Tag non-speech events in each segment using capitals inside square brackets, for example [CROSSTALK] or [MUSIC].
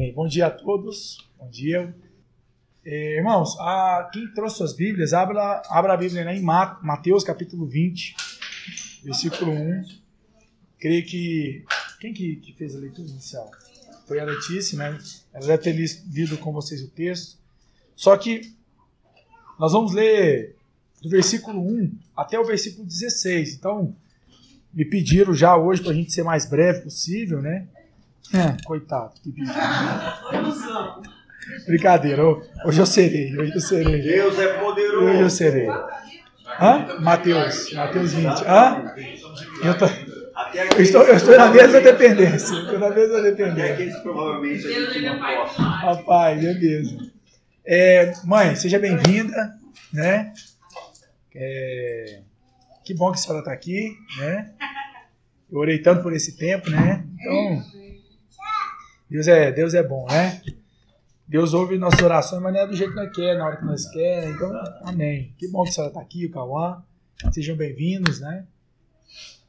Amém. Bom dia a todos. Bom dia. É, irmãos, a, quem trouxe suas Bíblias, abra, abra a Bíblia né, em Mateus capítulo 20, versículo 1. Creio que. Quem que, que fez a leitura inicial? Foi a Letícia, né? Ela deve ter lido com vocês o texto. Só que nós vamos ler do versículo 1 até o versículo 16. Então, me pediram já hoje para a gente ser mais breve possível, né? É, coitado. Que Brincadeira, hoje eu serei, hoje eu serei. Deus é poderoso. Hoje eu serei. Hã? Mateus, Mateus 20. Hã? Eu, tô, eu, estou, eu estou na mesma dependência. Estou na mesma dependência. Aqueles provavelmente a gente não possa. Rapaz, é mesmo. É, mãe, seja bem-vinda, né? É, que bom que a senhora está aqui, né? Eu orei tanto por esse tempo, né? Então, Deus é, Deus é bom, né? Deus ouve nossas orações, mas não é do jeito que nós quer, na hora que nós quer. Então, amém. Que bom que a senhora está aqui, o Cauã. Sejam bem-vindos, né?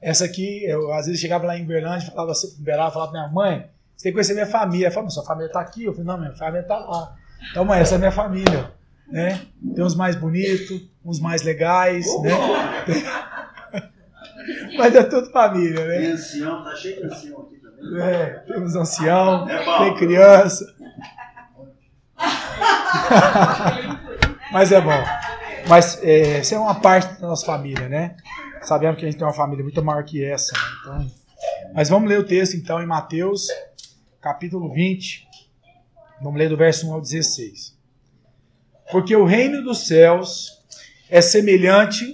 Essa aqui, eu às vezes chegava lá em Uberlândia, falava assim, Uberlândia, falava pra minha mãe, você tem que conhecer minha família. Ela falou, sua família está aqui? Eu falei, não, minha família está lá. Então, mãe, essa é minha família, né? Tem uns mais bonitos, uns mais legais, né? [LAUGHS] Mas é tudo família, né? Tem ancião, tá cheio de ancião aqui. É, temos ancião, tem criança. [LAUGHS] Mas é bom. Mas é, é uma parte da nossa família, né? Sabemos que a gente tem uma família muito maior que essa. Né? Então, mas vamos ler o texto então em Mateus, capítulo 20. Vamos ler do verso 1 ao 16. Porque o reino dos céus é semelhante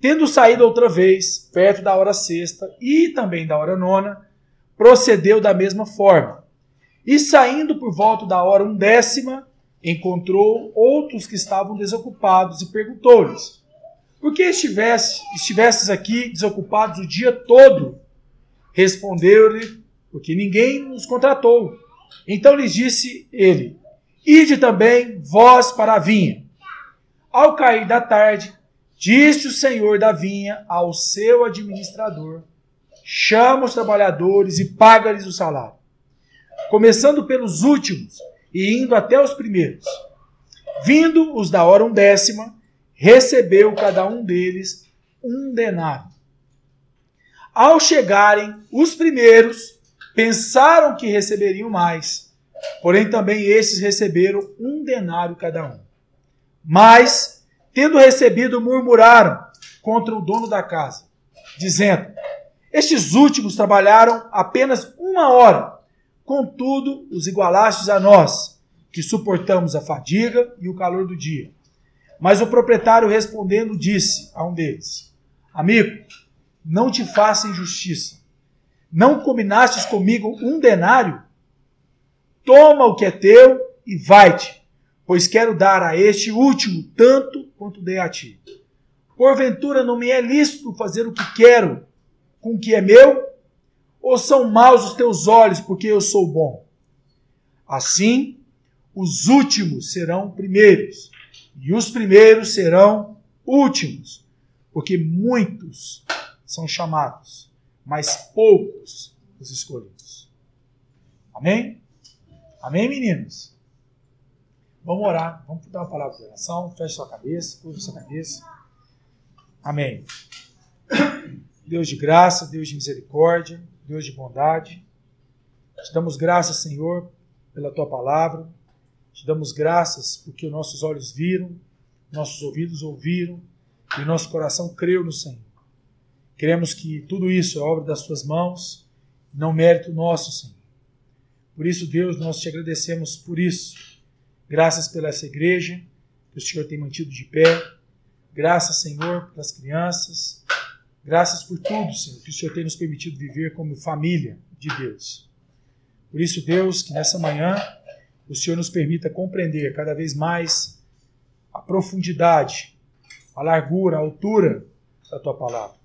Tendo saído outra vez, perto da hora sexta e também da hora nona, procedeu da mesma forma. E saindo por volta da hora undécima, encontrou outros que estavam desocupados e perguntou-lhes: Por que estivesse, estivesses aqui desocupados o dia todo? Respondeu-lhe: Porque ninguém nos contratou. Então lhes disse ele: Ide também vós para a vinha. Ao cair da tarde, disse o senhor da vinha ao seu administrador: Chama os trabalhadores e paga-lhes o salário, começando pelos últimos e indo até os primeiros. Vindo os da hora undécima, recebeu cada um deles um denário. Ao chegarem os primeiros, pensaram que receberiam mais, porém também esses receberam um denário cada um. Mas, tendo recebido, murmuraram contra o dono da casa, dizendo: Estes últimos trabalharam apenas uma hora Contudo, os igualastes a nós, que suportamos a fadiga e o calor do dia. Mas o proprietário respondendo disse a um deles: Amigo, não te faça injustiça. Não combinastes comigo um denário? Toma o que é teu e vai-te, pois quero dar a este último tanto quanto dei a ti. Porventura não me é lícito fazer o que quero com o que é meu? Ou são maus os teus olhos porque eu sou bom? Assim, os últimos serão primeiros, e os primeiros serão últimos, porque muitos são chamados, mas poucos os escolhidos. Amém? Amém, meninos? Vamos orar, vamos dar uma palavra de oração. Feche sua cabeça, curva sua cabeça. Amém. Deus de graça, Deus de misericórdia. Deus de bondade. Te damos graças, Senhor, pela tua palavra. Te damos graças porque nossos olhos viram, nossos ouvidos ouviram e nosso coração creu no Senhor. Queremos que tudo isso é obra das tuas mãos, não mérito nosso, Senhor. Por isso, Deus, nós te agradecemos por isso. Graças pela essa igreja que o Senhor tem mantido de pé. Graças, Senhor, pelas crianças. Graças por tudo, Senhor, que o Senhor tem nos permitido viver como família de Deus. Por isso, Deus, que nessa manhã o Senhor nos permita compreender cada vez mais a profundidade, a largura, a altura da tua palavra.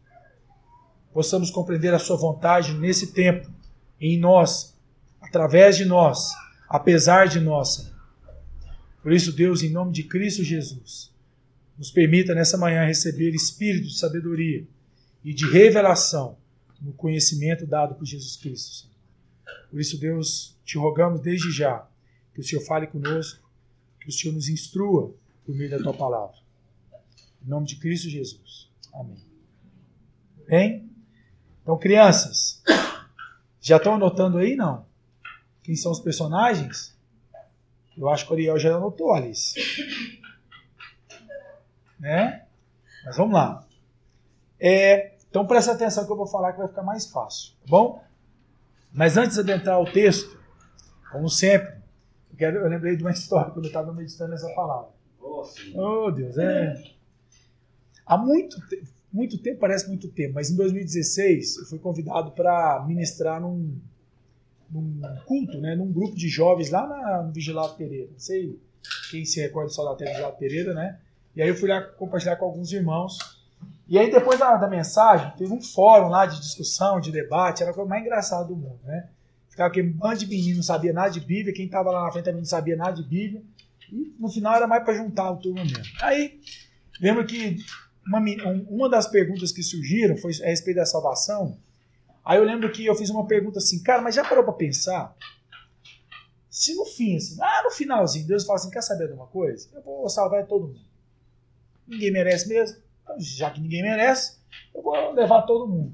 Possamos compreender a sua vontade nesse tempo, em nós, através de nós, apesar de nós. Por isso, Deus, em nome de Cristo Jesus, nos permita nessa manhã receber espírito de sabedoria e de revelação no conhecimento dado por Jesus Cristo. Por isso, Deus, te rogamos desde já que o Senhor fale conosco, que o Senhor nos instrua por meio da tua palavra. Em nome de Cristo Jesus. Amém. Bem? Então, crianças, já estão anotando aí, não? Quem são os personagens? Eu acho que o Ariel já anotou, Alice. Né? Mas vamos lá. É, então presta atenção que eu vou falar que vai ficar mais fácil, tá bom? Mas antes de adentrar o texto, como sempre, eu, quero, eu lembrei de uma [LAUGHS] história quando eu estava meditando essa palavra. Oh, Deus, é. Há muito, muito tempo, parece muito tempo, mas em 2016 eu fui convidado para ministrar num, num culto, né, num grupo de jovens lá na, no Vigilado Pereira. Não sei quem se recorda só da Vigilado Pereira, né? E aí eu fui lá compartilhar com alguns irmãos. E aí depois da, da, mensagem, teve um fórum lá de discussão, de debate, era a coisa mais engraçada do mundo, né? Ficava aquele bando de menino não sabia nada de Bíblia, quem estava lá na frente também não sabia nada de Bíblia. E no final era mais para juntar o turma mesmo. Aí, lembro que uma, uma das perguntas que surgiram foi a respeito da salvação. Aí eu lembro que eu fiz uma pergunta assim, cara, mas já parou para pensar? Se no fim, assim, ah, no finalzinho, Deus fala assim, quer saber de uma coisa? Eu vou salvar todo mundo. Ninguém merece mesmo. Então, já que ninguém merece, eu vou levar todo mundo.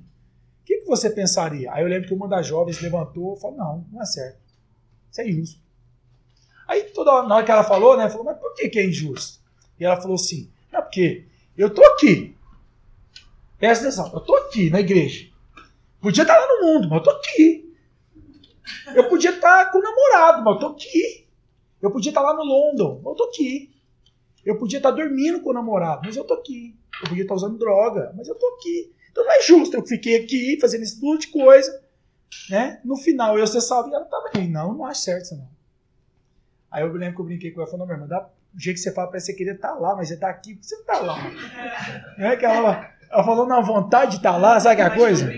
O que, que você pensaria? Aí eu lembro que uma das jovens levantou e falou: não, não é certo. Isso é injusto. Aí toda na hora que ela falou, né, falou, mas por que, que é injusto? E ela falou assim: não, porque eu tô aqui. Presta atenção, eu tô aqui na igreja. Podia estar lá no mundo, mas eu tô aqui. Eu podia estar com o namorado, mas eu tô aqui. Eu podia estar lá no London, mas eu tô aqui. Eu podia estar dormindo com o namorado, mas eu tô aqui. Eu podia estar usando droga, mas eu tô aqui. Então não é justo, eu fiquei aqui fazendo esse tudo de coisa, né? No final eu ser salvo e ela também. Não, não acho certo isso não. Aí eu lembro que eu brinquei com ela e falei, não, meu irmão, dá o jeito que você fala, parece que você queria estar lá, mas você está aqui, você não está lá. É que ela, ela falou na vontade de estar lá, sabe aquela coisa?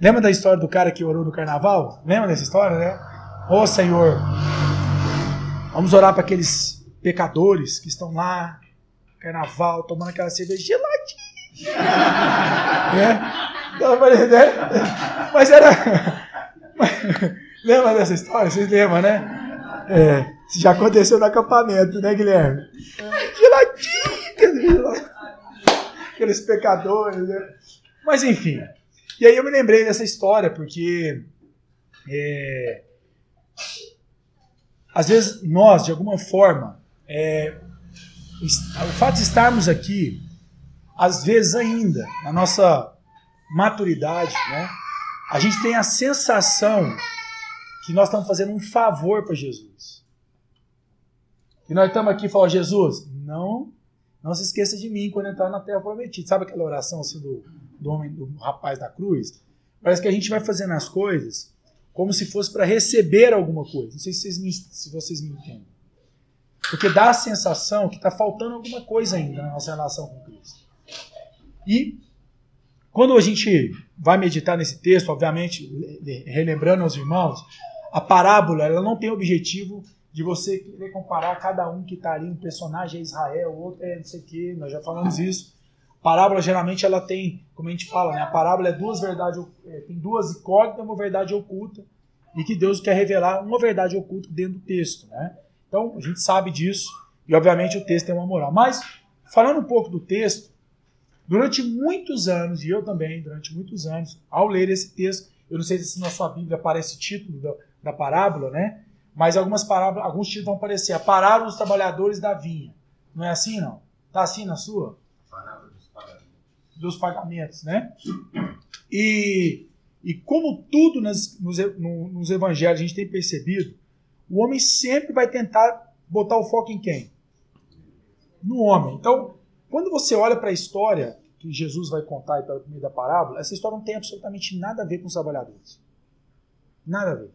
Lembra da história do cara que orou no carnaval? Lembra dessa história, né? Ô oh, Senhor, vamos orar para aqueles pecadores que estão lá, carnaval, tomando aquela cerveja geladinha. [LAUGHS] é? Né? Mas era. [LAUGHS] Lembra dessa história? Vocês lembram, né? É, já aconteceu no acampamento, né, Guilherme? Geladinho! Aqueles pecadores, né? Mas enfim. E aí eu me lembrei dessa história, porque. É, às vezes nós, de alguma forma, é, o fato de estarmos aqui, às vezes ainda, na nossa maturidade, né, a gente tem a sensação que nós estamos fazendo um favor para Jesus. E nós estamos aqui falamos, Jesus, não, não se esqueça de mim quando entrar na terra prometida. Sabe aquela oração assim, do, do homem, do rapaz da cruz? Parece que a gente vai fazendo as coisas como se fosse para receber alguma coisa. Não sei se vocês me, se vocês me entendem. Porque dá a sensação que está faltando alguma coisa ainda na nossa relação com Cristo. E quando a gente vai meditar nesse texto, obviamente, relembrando aos irmãos, a parábola ela não tem o objetivo de você querer comparar cada um que está ali, um personagem é Israel, outro é não sei o quê, nós já falamos isso. Parábola geralmente ela tem, como a gente fala, né, a parábola é duas verdades, é, tem duas incógnitas uma verdade oculta, e que Deus quer revelar uma verdade oculta dentro do texto. Né? Então a gente sabe disso, e obviamente o texto tem uma moral. Mas, falando um pouco do texto, durante muitos anos, e eu também, durante muitos anos, ao ler esse texto, eu não sei se na sua Bíblia aparece título da parábola, né? Mas algumas parábolas, alguns títulos vão aparecer. A parábola dos trabalhadores da vinha. Não é assim, não? Tá assim na sua? Dos pagamentos. Né? E, e como tudo nas, nos, no, nos evangelhos a gente tem percebido, o homem sempre vai tentar botar o foco em quem? No homem. Então, quando você olha para a história que Jesus vai contar pela meio da parábola, essa história não tem absolutamente nada a ver com os trabalhadores. Nada a ver.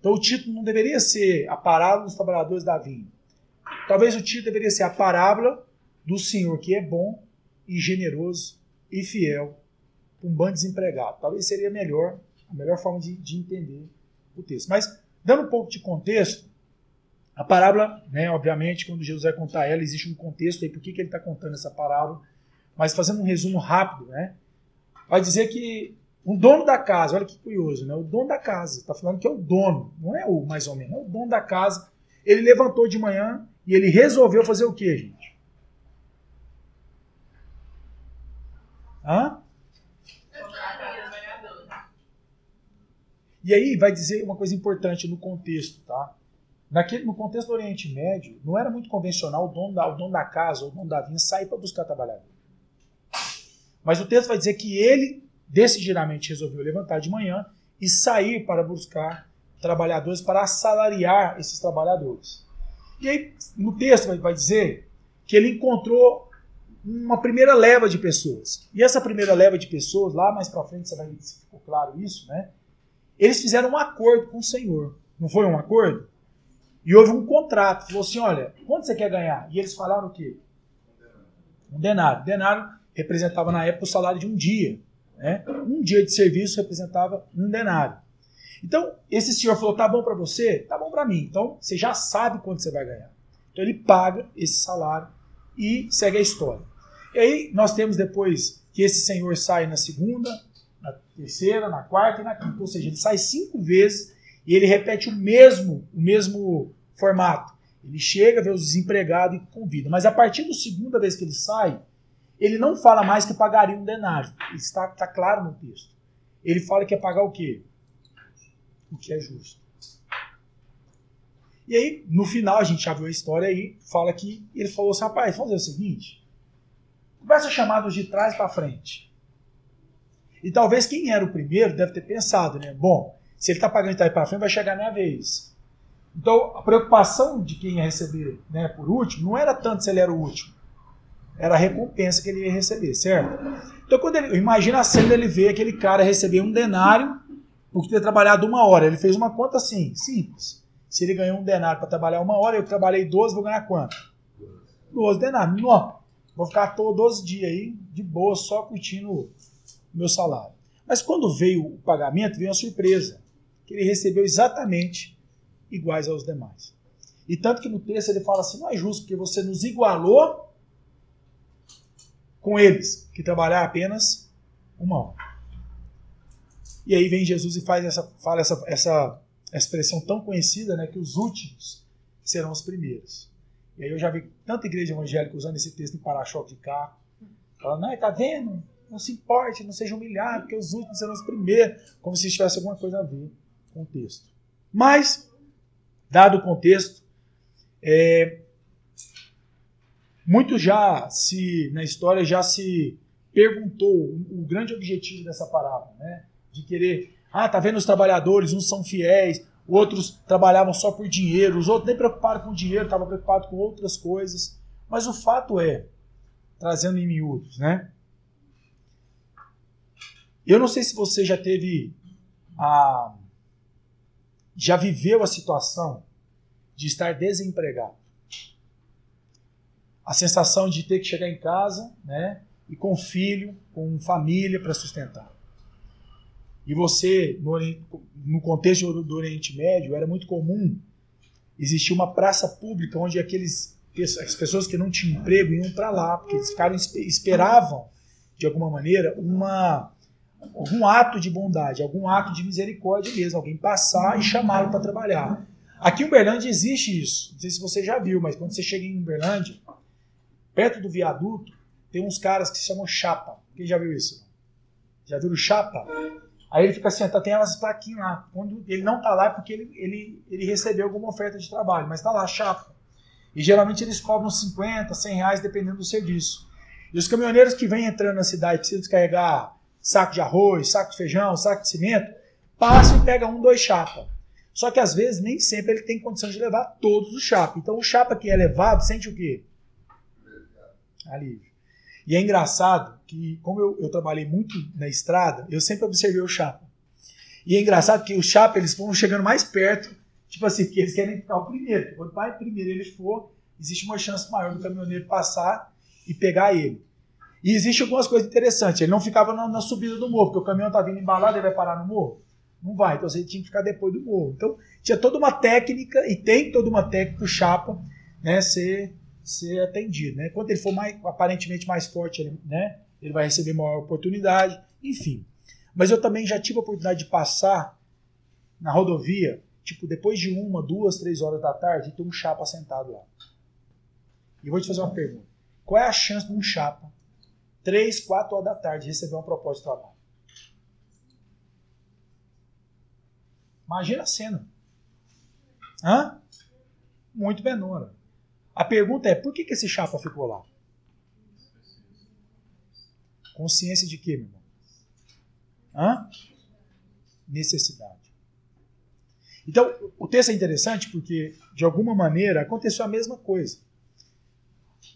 Então o título não deveria ser a parábola dos trabalhadores da vinha. Talvez o título deveria ser a parábola do Senhor que é bom e generoso e fiel para um bando desempregado. Talvez seria melhor, a melhor forma de, de entender o texto. Mas, dando um pouco de contexto, a parábola, né, obviamente, quando Jesus vai contar ela, existe um contexto aí, por que, que ele está contando essa parábola. Mas fazendo um resumo rápido, né, vai dizer que o dono da casa, olha que curioso, né? O dono da casa, está falando que é o dono, não é o mais ou menos, é o dono da casa. Ele levantou de manhã e ele resolveu fazer o quê, gente? Hã? E aí vai dizer uma coisa importante no contexto, tá? Naquele, no contexto do Oriente Médio, não era muito convencional o dono da, o dono da casa ou o dono da vinha sair para buscar trabalhador. Mas o texto vai dizer que ele decididamente resolveu levantar de manhã e sair para buscar trabalhadores para assalariar esses trabalhadores. E aí, no texto vai dizer que ele encontrou uma primeira leva de pessoas. E essa primeira leva de pessoas, lá mais para frente você vai se ficou claro isso, né? Eles fizeram um acordo com o Senhor. Não foi um acordo? E houve um contrato. Falou assim: olha, quanto você quer ganhar? E eles falaram o quê? Um denário. Denário representava na época o salário de um dia. Né? Um dia de serviço representava um denário. Então, esse senhor falou: tá bom para você? Tá bom para mim. Então, você já sabe quanto você vai ganhar. Então, ele paga esse salário e segue a história. E aí, nós temos depois que esse senhor sai na segunda, na terceira, na quarta e na quinta. Ou seja, ele sai cinco vezes e ele repete o mesmo, o mesmo formato. Ele chega, vê os desempregados e convida. Mas a partir da segunda vez que ele sai, ele não fala mais que pagaria um denário. Está tá claro no texto. Ele fala que é pagar o quê? O que é justo. E aí, no final, a gente já viu a história aí, fala que ele falou assim, rapaz, vamos fazer o seguinte, começa a chamar os de trás para frente. E talvez quem era o primeiro deve ter pensado, né? Bom, se ele está pagando de trás para frente, vai chegar a minha vez. Então, a preocupação de quem ia receber né, por último não era tanto se ele era o último, era a recompensa que ele ia receber, certo? Então, quando ele, imagina a cena dele ver aquele cara receber um denário por ter trabalhado uma hora. Ele fez uma conta assim, simples. Se ele ganhou um denário para trabalhar uma hora, eu trabalhei 12, vou ganhar quanto? 12 denários. Não, vou ficar à toa 12 dias aí, de boa, só curtindo o meu salário. Mas quando veio o pagamento, veio uma surpresa. Que ele recebeu exatamente iguais aos demais. E tanto que no texto ele fala assim: não é justo, porque você nos igualou com eles, que trabalhar apenas uma hora. E aí vem Jesus e faz essa, fala essa, essa expressão tão conhecida, né, que os últimos serão os primeiros. E aí eu já vi tanta igreja evangélica usando esse texto em para-choque de carro, falando, não, tá vendo? Não se importe, não seja humilhado, porque os últimos serão os primeiros, como se tivesse alguma coisa a ver com o texto. Mas, dado o contexto, é, muito já se, na história, já se perguntou o, o grande objetivo dessa parábola, né? De querer, ah, tá vendo os trabalhadores, uns são fiéis, outros trabalhavam só por dinheiro, os outros nem preocuparam com dinheiro, estavam preocupados com outras coisas. Mas o fato é, trazendo em miúdos, né? Eu não sei se você já teve a. já viveu a situação de estar desempregado a sensação de ter que chegar em casa, né, e com filho, com família para sustentar. E você, no, no contexto do Oriente Médio, era muito comum existir uma praça pública onde aqueles as pessoas que não tinham emprego iam para lá, porque eles ficaram esperavam de alguma maneira uma algum ato de bondade, algum ato de misericórdia mesmo, alguém passar e chamá-lo para trabalhar. Aqui em Uberlândia existe isso. Não sei se você já viu, mas quando você chega em Uberlândia, Perto do viaduto, tem uns caras que se chamam chapa. Quem já viu isso? Já o chapa? Aí ele fica assim, tá, tem elas plaquinhas lá. Quando ele não tá lá é porque ele, ele, ele recebeu alguma oferta de trabalho, mas tá lá, chapa. E geralmente eles cobram 50, 100 reais, dependendo do serviço. E os caminhoneiros que vêm entrando na cidade precisam descarregar saco de arroz, saco de feijão, saco de cimento, passam e pegam um, dois chapa. Só que às vezes nem sempre ele tem condição de levar todos os chapa. Então o chapa que é levado sente o quê? alívio. E é engraçado que, como eu, eu trabalhei muito na estrada, eu sempre observei o chapa. E é engraçado que os chapa eles vão chegando mais perto, tipo assim, porque eles querem ficar o primeiro. Quanto mais primeiro ele for, existe uma chance maior do caminhoneiro passar e pegar ele. E existe algumas coisas interessantes. Ele não ficava na, na subida do morro, porque o caminhão tá vindo embalado, ele vai parar no morro. Não vai, então você tinha que ficar depois do morro. Então tinha toda uma técnica, e tem toda uma técnica para o chapa né, ser, ser atendido. Né? Quando ele for mais, aparentemente mais forte, ele, né, ele vai receber maior oportunidade, enfim. Mas eu também já tive a oportunidade de passar na rodovia, tipo, depois de uma, duas, três horas da tarde, e ter um chapa sentado lá. E vou te fazer uma pergunta. Qual é a chance de um chapa, três, quatro horas da tarde, receber uma proposta de trabalho? Imagina a cena. Hã? Muito menor. A pergunta é, por que, que esse chapa ficou lá? Consciência de quê, meu irmão? Hã? Necessidade. Então, o texto é interessante porque, de alguma maneira, aconteceu a mesma coisa.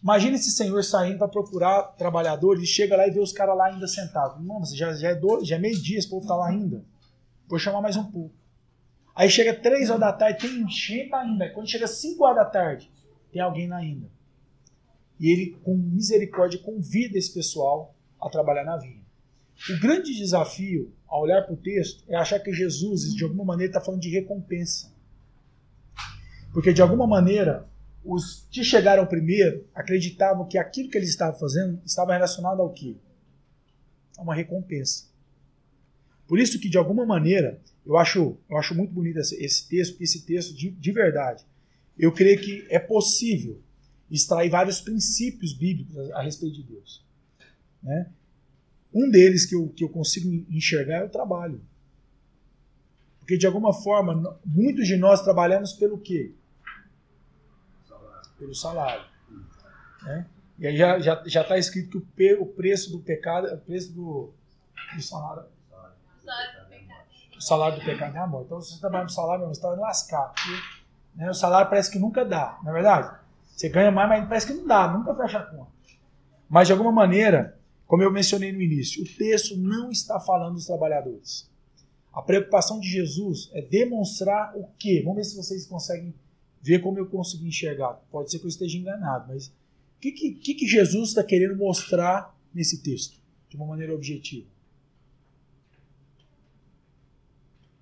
Imagina esse senhor saindo para procurar trabalhadores e chega lá e vê os caras lá ainda sentados. Irmão, já, já, é, já é meio-dia, esse povo está lá ainda. Vou chamar mais um pouco. Aí chega 3 horas da tarde, tem gente ainda. Quando chega 5 horas da tarde, tem alguém lá ainda. E ele, com misericórdia, convida esse pessoal a trabalhar na vinha. O grande desafio, ao olhar para o texto, é achar que Jesus, de alguma maneira, está falando de recompensa. Porque, de alguma maneira, os que chegaram primeiro acreditavam que aquilo que eles estavam fazendo estava relacionado ao quê? A uma recompensa. Por isso que, de alguma maneira, eu acho, eu acho muito bonito esse, esse texto, porque esse texto, de, de verdade, eu creio que é possível extrair vários princípios bíblicos a, respeito de Deus. Né? Um deles que eu, que eu consigo enxergar é o trabalho. Porque, de alguma forma, muitos de nós trabalhamos pelo quê? Pelo salário. Né? E aí já está já, já tá escrito que o, pe, o preço do pecado, o preço do, do salário o salário do pecado é a morte. Então, se você trabalha no salário, você está lascado. Porque, né, o salário parece que nunca dá, não é verdade? Você ganha mais, mas parece que não dá, nunca fecha a conta. Mas, de alguma maneira, como eu mencionei no início, o texto não está falando dos trabalhadores. A preocupação de Jesus é demonstrar o quê? Vamos ver se vocês conseguem ver como eu consegui enxergar. Pode ser que eu esteja enganado, mas o que, que, que Jesus está querendo mostrar nesse texto, de uma maneira objetiva?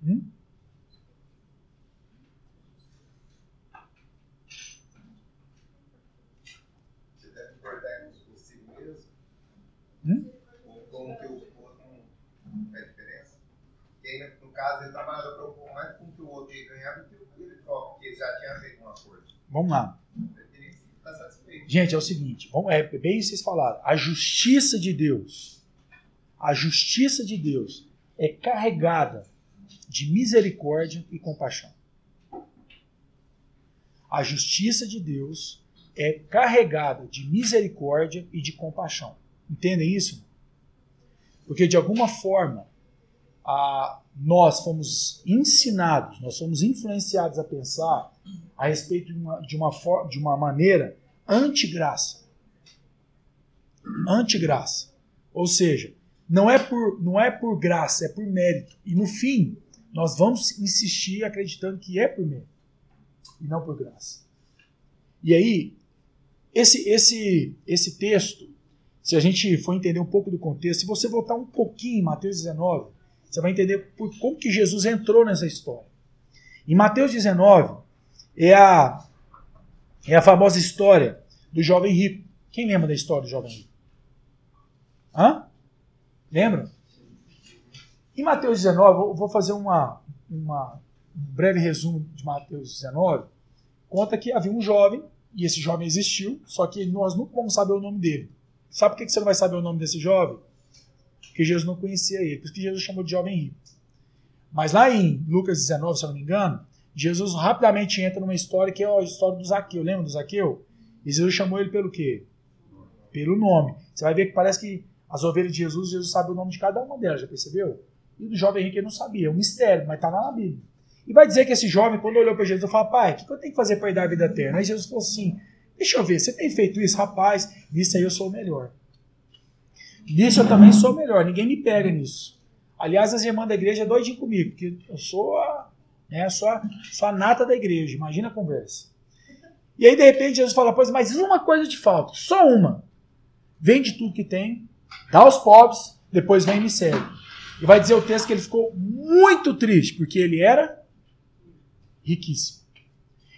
Hum? Você deve concordar consigo mesmo? Hum? Com o que o outro é a diferença? Porque no caso ele trabalhava para um pouco mais com o que o outro ia ganhar do que ele próprio, porque ele já tinha feito um acordo. Vamos lá. Gente, é o seguinte, vamos, é bem vocês falaram. A justiça de Deus, a justiça de Deus é carregada de misericórdia e compaixão. A justiça de Deus é carregada de misericórdia e de compaixão. Entendem isso? Porque de alguma forma a, nós fomos ensinados, nós fomos influenciados a pensar a respeito de uma, de uma, de uma maneira anti-graça. Anti-graça. Ou seja, não é, por, não é por graça, é por mérito. E no fim, nós vamos insistir acreditando que é por mérito e não por graça. E aí, esse, esse, esse texto, se a gente for entender um pouco do contexto, se você voltar um pouquinho em Mateus 19, você vai entender por, como que Jesus entrou nessa história. Em Mateus 19, é a, é a famosa história do jovem rico. Quem lembra da história do jovem rico? Hã? Lembra? Em Mateus 19, eu vou fazer uma, uma, um breve resumo de Mateus 19. Conta que havia um jovem, e esse jovem existiu, só que nós nunca vamos saber o nome dele. Sabe por que você não vai saber o nome desse jovem? Porque Jesus não conhecia ele, por isso que Jesus chamou de jovem rico. Mas lá em Lucas 19, se eu não me engano, Jesus rapidamente entra numa história que é a história do Zaqueu. Lembra do Zaqueu? E Jesus chamou ele pelo quê? Pelo nome. Você vai ver que parece que as ovelhas de Jesus, Jesus sabe o nome de cada uma delas, já percebeu? E o jovem rico ele não sabia, é um mistério, mas está lá na Bíblia. E vai dizer que esse jovem, quando olhou para Jesus, falou: Pai, o que eu tenho que fazer para herdar a vida eterna? Aí Jesus falou assim: Deixa eu ver, você tem feito isso, rapaz? Nisso aí eu sou o melhor. Nisso eu também sou melhor, ninguém me pega nisso. Aliás, as irmãs da igreja é doidinho comigo, porque eu sou a, né, sou a, sou a nata da igreja. Imagina a conversa. E aí, de repente, Jesus fala: Pois, mas uma coisa te falta, só uma. Vende tudo que tem, dá aos pobres, depois vem e me segue. E vai dizer o texto que ele ficou muito triste, porque ele era riquíssimo.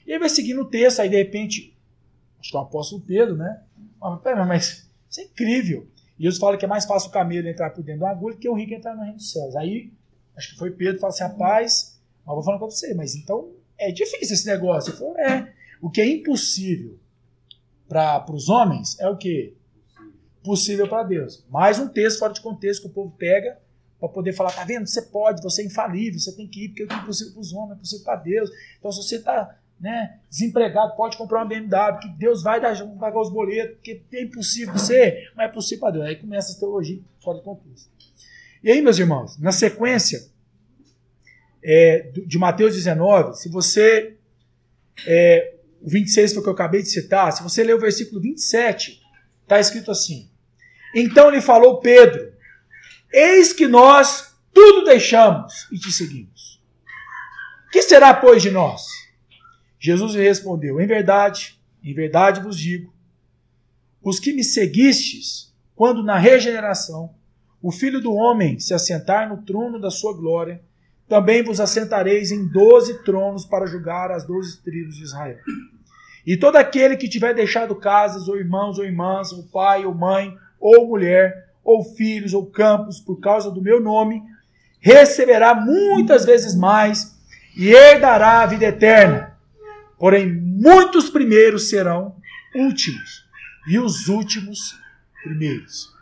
E aí vai seguindo o texto, aí de repente, acho que é o apóstolo Pedro, né? Mas, mas isso é incrível. E Jesus fala que é mais fácil o camelo entrar por dentro de uma agulha que o rico entrar no reino dos céus. Aí, acho que foi Pedro que fala assim, rapaz, mas vou falar com você, mas então é difícil esse negócio. Ele falou, é. O que é impossível para os homens é o que? Possível para Deus. Mais um texto fora de contexto que o povo pega para poder falar, tá vendo? Você pode, você é infalível, você tem que ir, porque é impossível para os homens é possível para Deus. Então, se você está né, desempregado, pode comprar uma BMW, que Deus vai dar, pagar os boletos, porque é impossível você, mas é possível para Deus. Aí começa a teologia fora de contexto. E aí, meus irmãos, na sequência é, de Mateus 19, se você. É, o 26 foi o que eu acabei de citar, se você ler o versículo 27, está escrito assim: Então lhe falou Pedro: Eis que nós tudo deixamos e te seguimos. Que será, pois, de nós? Jesus lhe respondeu: Em verdade, em verdade vos digo, os que me seguistes, quando na regeneração o Filho do Homem se assentar no trono da sua glória, também vos assentareis em doze tronos para julgar as doze tribos de Israel. E todo aquele que tiver deixado casas, ou irmãos, ou irmãs, ou pai, ou mãe, ou mulher, ou filhos, ou campos, por causa do meu nome, receberá muitas vezes mais e herdará a vida eterna. Porém, muitos primeiros serão últimos, e os últimos primeiros.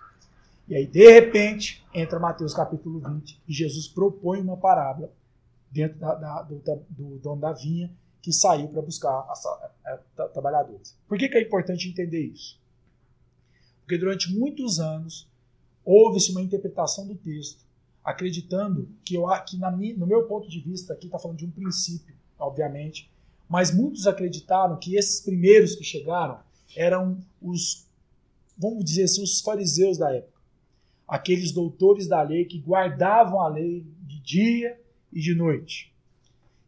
E aí, de repente, entra Mateus capítulo 20 e Jesus propõe uma parábola dentro da, da, do, da, do dono da vinha que saiu para buscar a, a, a, trabalhadores. Por que, que é importante entender isso? Porque durante muitos anos houve-se uma interpretação do texto, acreditando que, eu, que na, no meu ponto de vista, aqui está falando de um princípio, obviamente, mas muitos acreditaram que esses primeiros que chegaram eram os, vamos dizer assim, os fariseus da época. Aqueles doutores da lei que guardavam a lei de dia e de noite.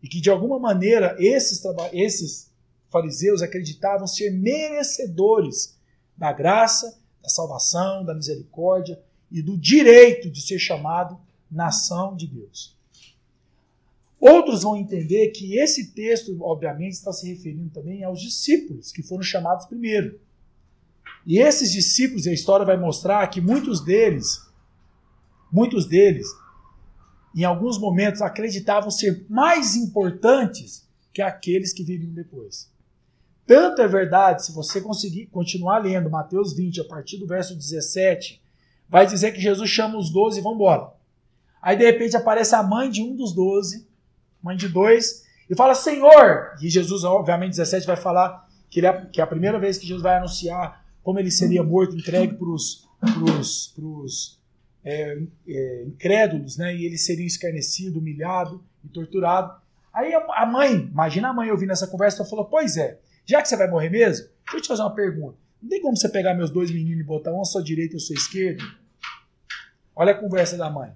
E que, de alguma maneira, esses, esses fariseus acreditavam ser merecedores da graça, da salvação, da misericórdia e do direito de ser chamado nação de Deus. Outros vão entender que esse texto, obviamente, está se referindo também aos discípulos que foram chamados primeiro. E esses discípulos, a história vai mostrar que muitos deles, muitos deles, em alguns momentos acreditavam ser mais importantes que aqueles que viriam depois. Tanto é verdade, se você conseguir continuar lendo Mateus 20, a partir do verso 17, vai dizer que Jesus chama os doze e vão embora. Aí de repente aparece a mãe de um dos doze mãe de dois, e fala: Senhor! E Jesus, obviamente, 17 vai falar que, é, que é a primeira vez que Jesus vai anunciar como ele seria morto, entregue para os é, é, incrédulos, né? E ele seria escarnecido, humilhado e torturado. Aí a, mãe, imagina a mãe ouvindo essa conversa, falou: Pois é, já que você vai morrer mesmo, deixa eu te fazer uma pergunta. Não tem como você pegar meus dois meninos e botar um à sua direita e à sua esquerda? Olha a conversa da mãe.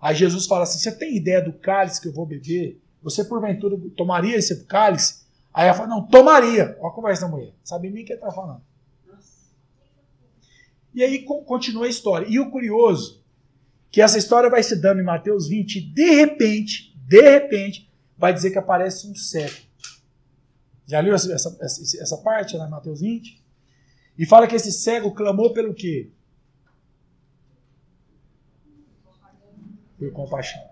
Aí Jesus fala assim: Você tem ideia do cálice que eu vou beber? Você porventura tomaria esse cálice? Aí ela fala: Não, tomaria. Olha a conversa da mulher. Sabe nem o que ele está falando. E aí continua a história. E o curioso, que essa história vai se dando em Mateus 20, e de repente, de repente, vai dizer que aparece um cego. Já leu essa, essa, essa parte lá em Mateus 20? E fala que esse cego clamou pelo quê? Por compaixão.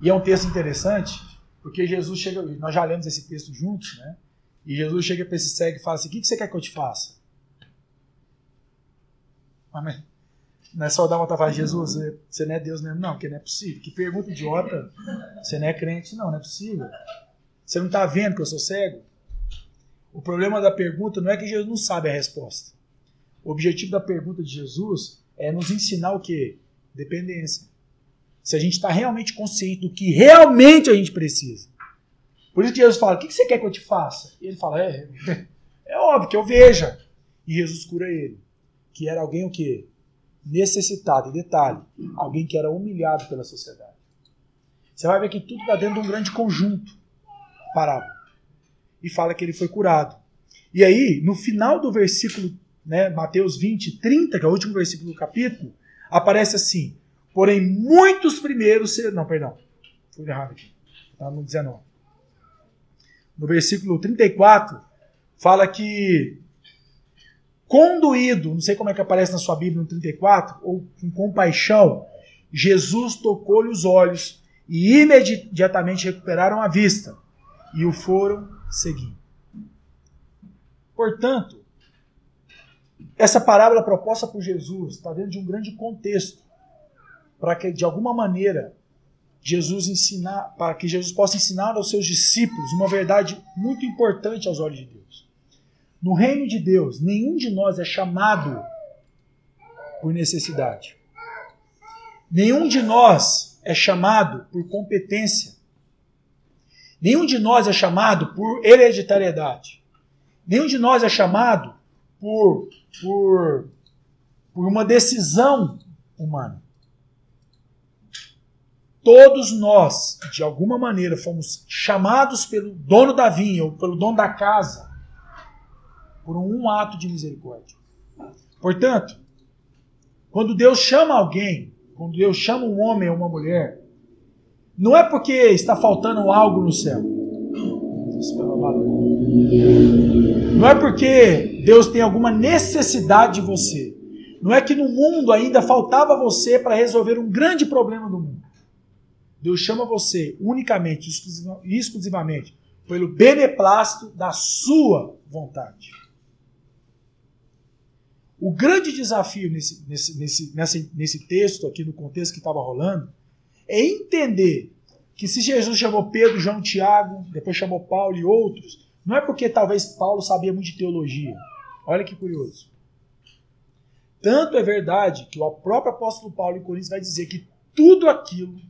E é um texto interessante, porque Jesus chega, nós já lemos esse texto juntos, né? E Jesus chega para esse cego e fala assim: O que você quer que eu te faça? Amém. Não é só dar uma tava Jesus, você não é Deus mesmo, não, porque não é possível. Que pergunta idiota. Você não é crente, não, não é possível. Você não está vendo que eu sou cego? O problema da pergunta não é que Jesus não sabe a resposta. O objetivo da pergunta de Jesus é nos ensinar o quê? Dependência. Se a gente está realmente consciente do que realmente a gente precisa. Por isso que Jesus fala: O que você quer que eu te faça? E ele fala: É, [LAUGHS] é óbvio que eu veja. E Jesus cura ele. Que era alguém o quê? necessitado. E detalhe, alguém que era humilhado pela sociedade. Você vai ver que tudo está dentro de um grande conjunto. Parábola. E fala que ele foi curado. E aí, no final do versículo, né, Mateus 20, 30, que é o último versículo do capítulo, aparece assim: Porém, muitos primeiros serão. Não, perdão. Fui errado aqui. Está no 19. No versículo 34, fala que conduído, não sei como é que aparece na sua Bíblia no 34, ou com compaixão, Jesus tocou-lhe os olhos e imediatamente recuperaram a vista e o foram seguindo. Portanto, essa parábola proposta por Jesus está dentro de um grande contexto para que de alguma maneira Jesus ensinar, para que Jesus possa ensinar aos seus discípulos uma verdade muito importante aos olhos de Deus. No reino de Deus, nenhum de nós é chamado por necessidade. Nenhum de nós é chamado por competência. Nenhum de nós é chamado por hereditariedade. Nenhum de nós é chamado por, por, por uma decisão humana. Todos nós, de alguma maneira, fomos chamados pelo dono da vinha ou pelo dono da casa por um ato de misericórdia. Portanto, quando Deus chama alguém, quando Deus chama um homem ou uma mulher, não é porque está faltando algo no céu. Não é porque Deus tem alguma necessidade de você. Não é que no mundo ainda faltava você para resolver um grande problema do mundo. Deus chama você unicamente, exclusivamente, pelo beneplácito da sua vontade. O grande desafio nesse, nesse, nesse, nesse, nesse texto aqui, no contexto que estava rolando, é entender que se Jesus chamou Pedro, João, Tiago, depois chamou Paulo e outros, não é porque talvez Paulo sabia muito de teologia. Olha que curioso. Tanto é verdade que o próprio apóstolo Paulo em Coríntios vai dizer que tudo aquilo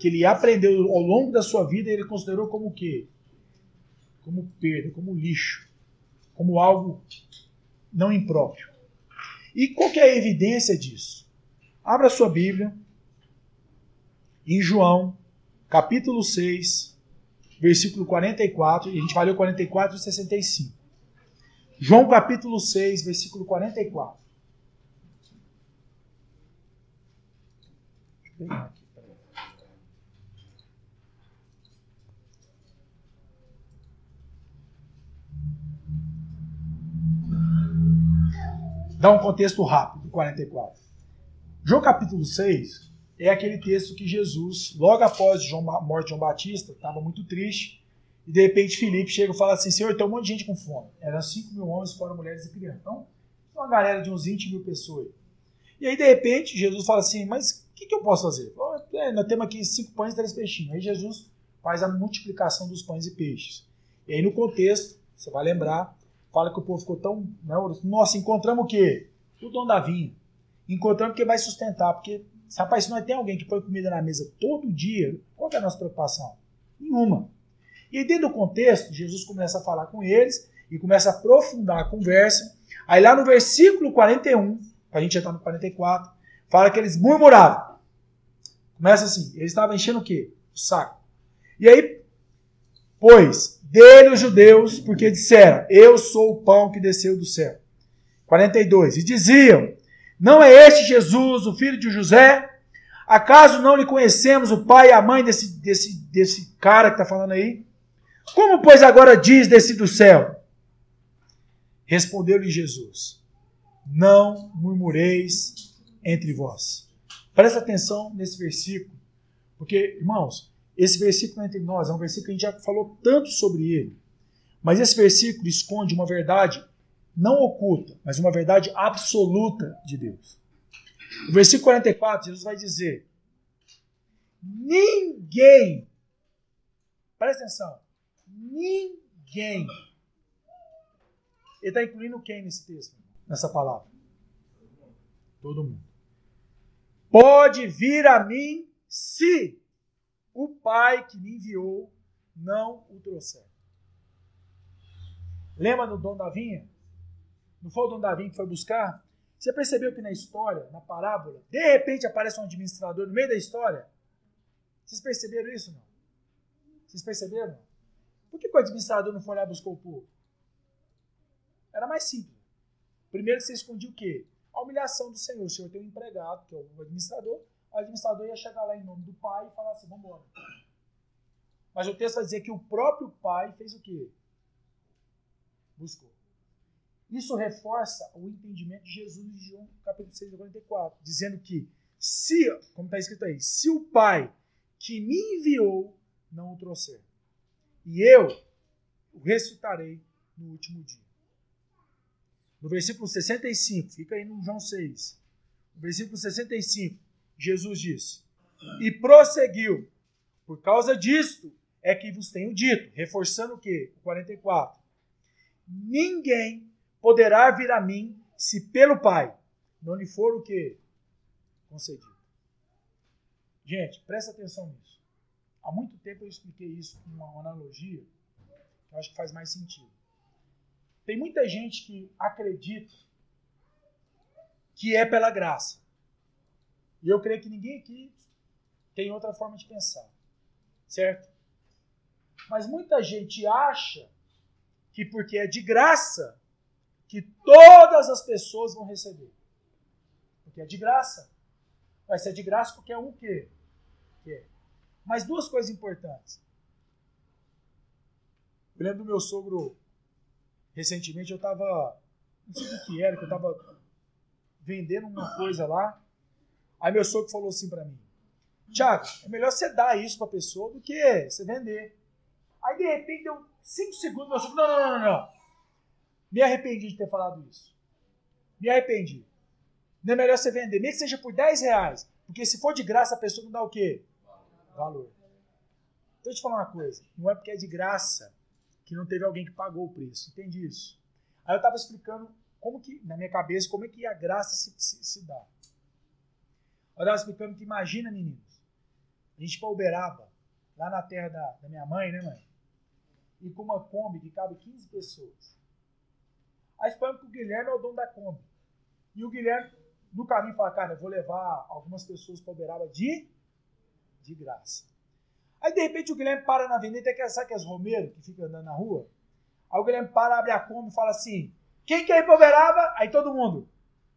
que ele aprendeu ao longo da sua vida, ele considerou como o quê? Como perda, como lixo, como algo não impróprio. E qual é a evidência disso? Abra sua Bíblia em João, capítulo 6, versículo 44, e a gente vai ler o 44 e 65. João capítulo 6, versículo 44. Deixa eu pegar aqui. Dá um contexto rápido, 44. João capítulo 6 é aquele texto que Jesus, logo após a morte de João Batista, estava muito triste, e de repente Filipe chega e fala assim: Senhor, tem um monte de gente com fome. Eram 5 mil homens, fora mulheres e crianças. Então, uma galera de uns 20 mil pessoas. E aí, de repente, Jesus fala assim: Mas o que, que, eu posso fazer? É, nós temos aqui cinco pães e três peixinhos. Aí Jesus faz a multiplicação dos pães e peixes. E aí, no contexto, você vai lembrar, fala que o povo ficou tão. Né, Nossa, encontramos o quê? O dono da vinha. Encontramos que vai sustentar. Porque, rapaz, se nós tem alguém que põe comida na mesa todo dia, qual é a nossa preocupação? Nenhuma. E dentro do contexto, Jesus começa a falar com eles e começa a aprofundar a conversa. Aí lá no versículo 41, a gente já está no 44, fala que eles murmuravam. Começa assim, eles estavam enchendo o quê? O saco. E aí, pois, dele os judeus, porque disseram: Eu sou o pão que desceu do céu. 42. E diziam: Não é este Jesus, o filho de José? Acaso não lhe conhecemos o pai e a mãe desse, desse, desse cara que está falando aí? Como, pois, agora diz desci do céu? Respondeu-lhe Jesus: Não murmureis entre vós. Presta atenção nesse versículo, porque, irmãos, esse versículo entre nós é um versículo que a gente já falou tanto sobre ele. Mas esse versículo esconde uma verdade não oculta, mas uma verdade absoluta de Deus. No versículo 44, Jesus vai dizer: Ninguém, presta atenção, ninguém. Ele está incluindo quem nesse texto, nessa palavra? Todo mundo. Pode vir a mim se o Pai que me enviou não o trouxer. Lembra do dom da vinha? Não foi o dono da vinha que foi buscar? Você percebeu que na história, na parábola, de repente aparece um administrador no meio da história? Vocês perceberam isso não? Vocês perceberam? Por que o administrador não foi lá buscou o povo? Era mais simples. Primeiro você escondia o quê? A humilhação do Senhor. O Senhor tem um empregado, que é o administrador. O administrador ia chegar lá em nome do pai e falar assim: vamos embora. Mas o texto vai dizer que o próprio pai fez o quê? Buscou. Isso reforça o entendimento de Jesus em João capítulo 6, 44, dizendo que se, como está escrito aí, se o pai que me enviou não o trouxer, e eu o ressuscitarei no último dia. No versículo 65, fica aí no João 6. No versículo 65, Jesus disse: E prosseguiu. Por causa disto é que vos tenho dito, reforçando o quê? 44. Ninguém poderá vir a mim se pelo Pai não lhe for o quê? Concedido. Gente, presta atenção nisso. Há muito tempo eu expliquei isso com uma analogia que eu acho que faz mais sentido. Tem muita gente que acredita que é pela graça. E eu creio que ninguém aqui tem outra forma de pensar. Certo? Mas muita gente acha que porque é de graça que todas as pessoas vão receber. Porque é de graça. Vai ser de graça é um quê? Quer. Mas duas coisas importantes. Eu lembro do meu sogro, recentemente eu estava, não sei o que era, que eu estava vendendo uma coisa lá. Aí meu sogro falou assim para mim, Tiago, é melhor você dar isso para a pessoa do que você vender. Aí de repente deu cinco segundos, meu sogro, não, não, não, não. Me arrependi de ter falado isso. Me arrependi. Não é melhor você vender, nem que seja por 10 reais. Porque se for de graça, a pessoa não dá o quê? valor. Então, deixa eu te falar uma coisa. Não é porque é de graça que não teve alguém que pagou o preço. Entende isso? Aí eu estava explicando como que, na minha cabeça, como é que a graça se, se, se dá. Eu estava explicando que, imagina, meninos, a gente para Uberaba, lá na terra da, da minha mãe, né, mãe? E com uma Kombi que cabe 15 pessoas. Aí esperamos que o Guilherme é o dono da Kombi. E o Guilherme, no caminho, fala, cara, eu vou levar algumas pessoas para Uberaba de de graça. Aí de repente o Guilherme para na avenida, que sabe que as Romero que fica andando na rua? Aí o Guilherme para, abre a Kombi e fala assim: quem quer ir para Uberaba? Aí todo mundo,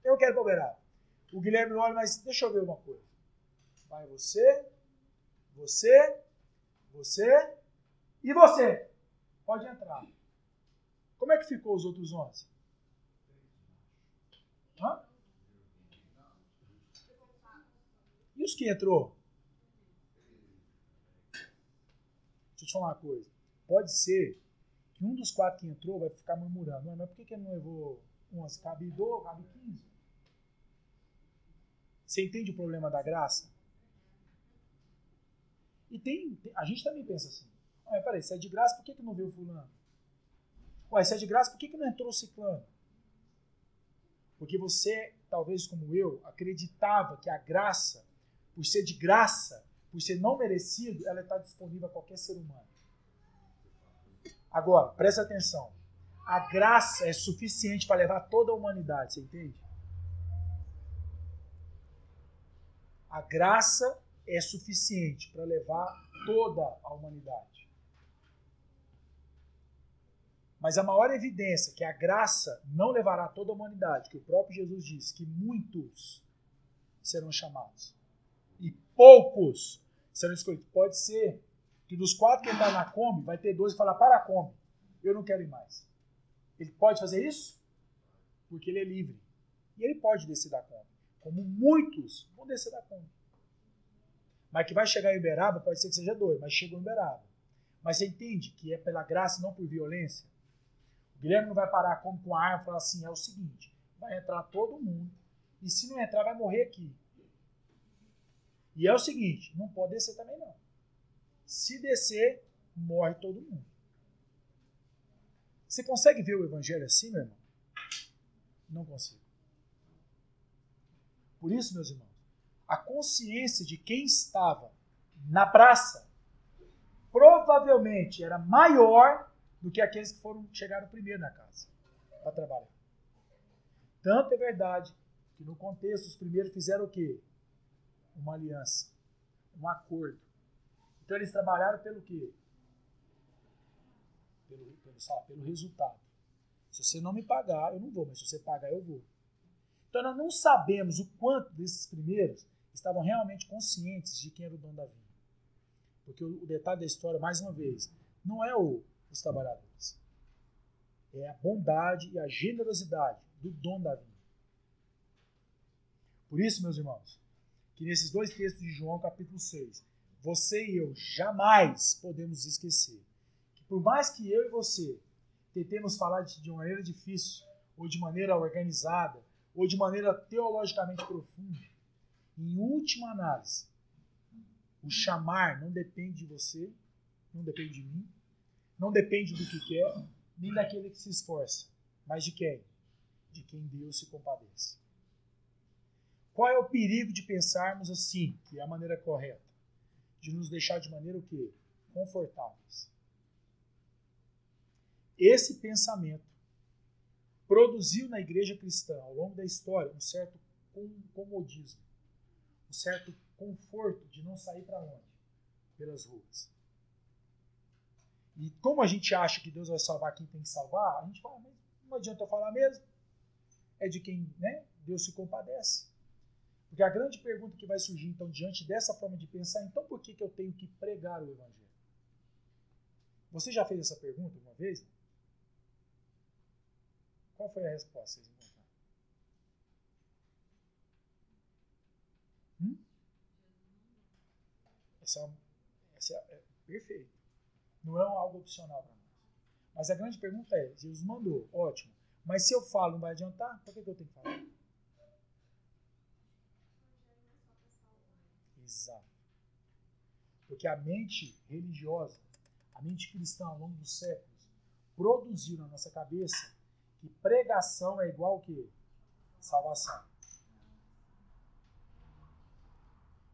eu quero ir para Uberaba. O Guilherme olha, mas deixa eu ver uma coisa. Vai você, você, você e você. Pode entrar. Como é que ficou os outros 11? Hã? E os que entrou? te falar uma coisa. Pode ser que um dos quatro que entrou vai ficar murmurando. Mas por que, que ele não levou 11? Cabe 12, cabe 15? Você entende o problema da graça? E tem, a gente também pensa assim. Ué, peraí, se é de graça, por que, que não veio fulano? Ué, se é de graça, por que, que não entrou o ciclano? Porque você, talvez como eu, acreditava que a graça, por ser de graça, por ser não merecido, ela está disponível a qualquer ser humano. Agora, presta atenção. A graça é suficiente para levar toda a humanidade, você entende? A graça é suficiente para levar toda a humanidade. Mas a maior evidência que a graça não levará toda a humanidade, que o próprio Jesus disse que muitos serão chamados e poucos serão escolhidos. Pode ser que dos quatro que entrar na Kombi, vai ter dois que falar para a Kombi, eu não quero ir mais. Ele pode fazer isso? Porque ele é livre. E ele pode descer da Kombi. Como muitos vão descer da Kombi. Mas que vai chegar em Uberaba, pode ser que seja dois, mas chegou em Uberaba. Mas você entende que é pela graça, não por violência? O Guilherme não vai parar Kombi com a arma e falar assim, é o seguinte, vai entrar todo mundo, e se não entrar, vai morrer aqui. E é o seguinte, não pode descer também não. Se descer, morre todo mundo. Você consegue ver o evangelho assim, meu irmão? Não consigo. Por isso, meus irmãos, a consciência de quem estava na praça provavelmente era maior do que aqueles que foram chegaram primeiro na casa para trabalhar. Tanto é verdade Que no contexto, os primeiros fizeram o quê? Uma aliança, um acordo. Então eles trabalharam pelo quê? Pelo, pelo, sabe, pelo resultado. Se você não me pagar, eu não vou, mas se você pagar, eu vou. Então nós não sabemos o quanto desses primeiros estavam realmente conscientes de quem era o dono da vinha. Porque o detalhe da história, mais uma vez, não é o, os trabalhadores. É a bondade e a generosidade do dono da vinha. Por isso, meus irmãos, que nesses dois textos de João, capítulo 6, você e eu jamais podemos esquecer que por mais que eu e você tentemos falar de maneira difícil, ou de maneira organizada, ou de maneira teologicamente profunda, em última análise, o chamar não depende de você, não depende de mim, não depende do que quer, nem daquele que se esforça, mas de quem? De quem Deus se compadece. Qual é o perigo de pensarmos assim, que é a maneira correta? De nos deixar de maneira o quê? Confortáveis. Esse pensamento produziu na igreja cristã, ao longo da história, um certo comodismo, um certo conforto de não sair para onde? Pelas ruas. E como a gente acha que Deus vai salvar quem tem que salvar, a gente fala, mas não adianta eu falar mesmo. É de quem né, Deus se compadece. Porque a grande pergunta que vai surgir, então, diante dessa forma de pensar, então por que, que eu tenho que pregar o Evangelho? Você já fez essa pergunta uma vez? Qual foi a resposta? Vocês encontraram? Hum? Essa, é, essa é, é perfeito. Não é algo opcional para nós. Mas a grande pergunta é: Jesus mandou, ótimo. Mas se eu falo, não vai adiantar? Por que, que eu tenho que falar? Exato. Porque a mente religiosa, a mente cristã ao longo dos séculos, produziu na nossa cabeça que pregação é igual que salvação.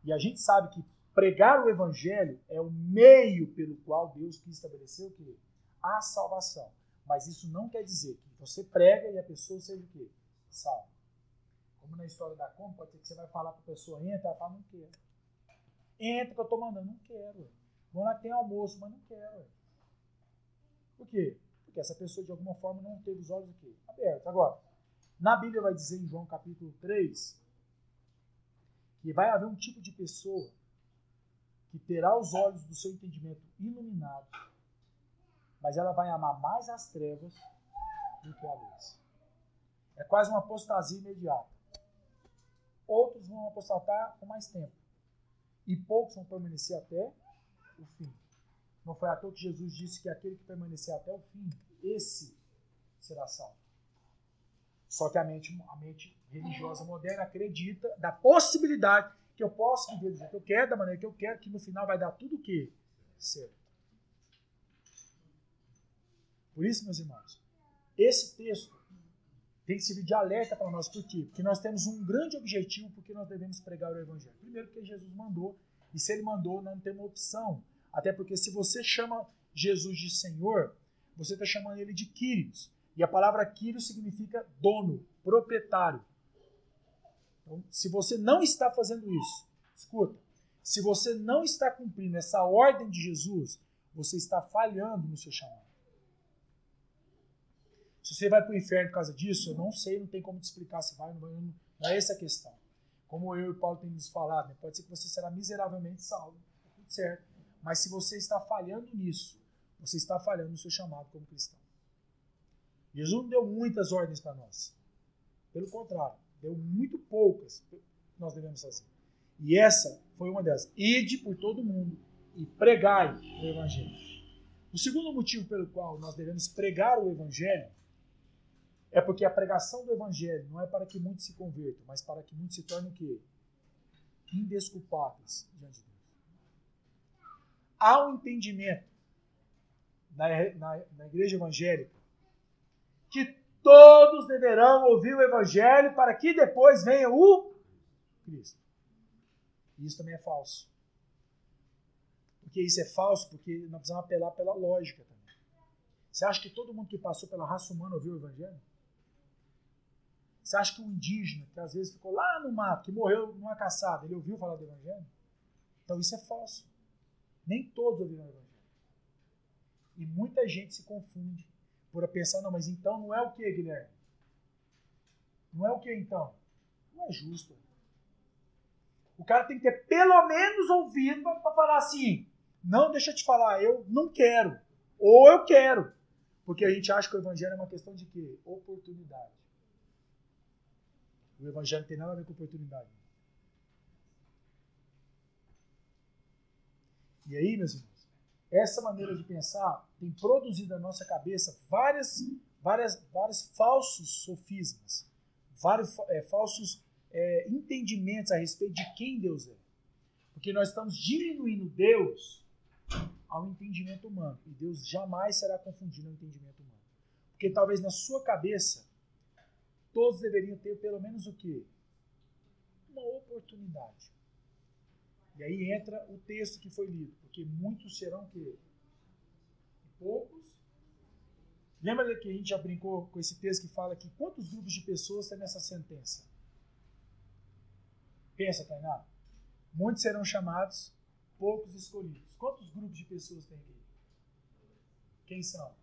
E a gente sabe que pregar o evangelho é o meio pelo qual Deus quis estabelecer o quê? A salvação. Mas isso não quer dizer que você prega e a pessoa seja o quê? Salva. Como na história da compra, pode ser que você vai falar para a pessoa, entra, ela fala, não quero. Entra que eu estou mandando, não quero. Vamos lá que tem almoço, mas não quero. Por quê? Porque essa pessoa de alguma forma não teve os olhos aqui, abertos. Agora, na Bíblia vai dizer em João capítulo 3 que vai haver um tipo de pessoa que terá os olhos do seu entendimento iluminados, mas ela vai amar mais as trevas do que a luz. É quase uma apostasia imediata. Outros vão apostatar com mais tempo e poucos vão permanecer até o fim. Não foi à toa que Jesus disse que aquele que permanecer até o fim, esse será salvo. Só que a mente, a mente religiosa moderna acredita da possibilidade que eu posso viver do jeito que eu quero, da maneira que eu quero, que no final vai dar tudo o que? Certo. Por isso, meus irmãos, esse texto tem que servir de alerta para nós. Por quê? Porque nós temos um grande objetivo porque nós devemos pregar o Evangelho. Primeiro, porque Jesus mandou, e se ele mandou, não tem uma opção. Até porque se você chama Jesus de Senhor, você está chamando ele de Quírios. E a palavra Quírios significa dono, proprietário. Então, se você não está fazendo isso, escuta, se você não está cumprindo essa ordem de Jesus, você está falhando no seu chamado. Se você vai para o inferno por causa disso, eu não sei, não tem como te explicar se vai ou não vai. Não é essa a questão. Como eu e o Paulo temos falado, né? pode ser que você será miseravelmente salvo. Tá tudo certo. Mas se você está falhando nisso, você está falhando no seu chamado como cristão. Jesus não deu muitas ordens para nós. Pelo contrário, deu muito poucas que nós devemos fazer. E essa foi uma delas. Ide por todo mundo e pregai o Evangelho. O segundo motivo pelo qual nós devemos pregar o Evangelho é porque a pregação do evangelho não é para que muitos se convertam, mas para que muitos se tornem o quê? Indesculpáveis diante de Deus. Há um entendimento na, na, na igreja evangélica que todos deverão ouvir o evangelho para que depois venha o Cristo. Isso também é falso. Porque isso é falso porque nós precisamos apelar pela lógica também. Você acha que todo mundo que passou pela raça humana ouviu o evangelho? Você acha que um indígena, que às vezes ficou lá no mato, que morreu numa caçada, ele ouviu falar do Evangelho? Então isso é falso. Nem todos ouviram o Evangelho. E muita gente se confunde por pensar, não, mas então não é o que, Guilherme? Não é o que então? Não é justo. O cara tem que ter pelo menos ouvido para falar assim: não, deixa eu te falar, eu não quero. Ou eu quero. Porque a gente acha que o evangelho é uma questão de quê? Oportunidade. O evangelho não tem nada a ver com oportunidade. E aí, meus irmãos, essa maneira de pensar tem produzido na nossa cabeça várias, várias, vários falsos sofismas, vários é, falsos é, entendimentos a respeito de quem Deus é. Porque nós estamos diminuindo Deus ao entendimento humano. E Deus jamais será confundido ao entendimento humano. Porque talvez na sua cabeça todos deveriam ter pelo menos o quê? Uma oportunidade. E aí entra o texto que foi lido. Porque muitos serão o quê? E poucos. Lembra que a gente já brincou com esse texto que fala que quantos grupos de pessoas tem nessa sentença? Pensa, Tainá. Muitos serão chamados, poucos escolhidos. Quantos grupos de pessoas tem aqui? Quem são?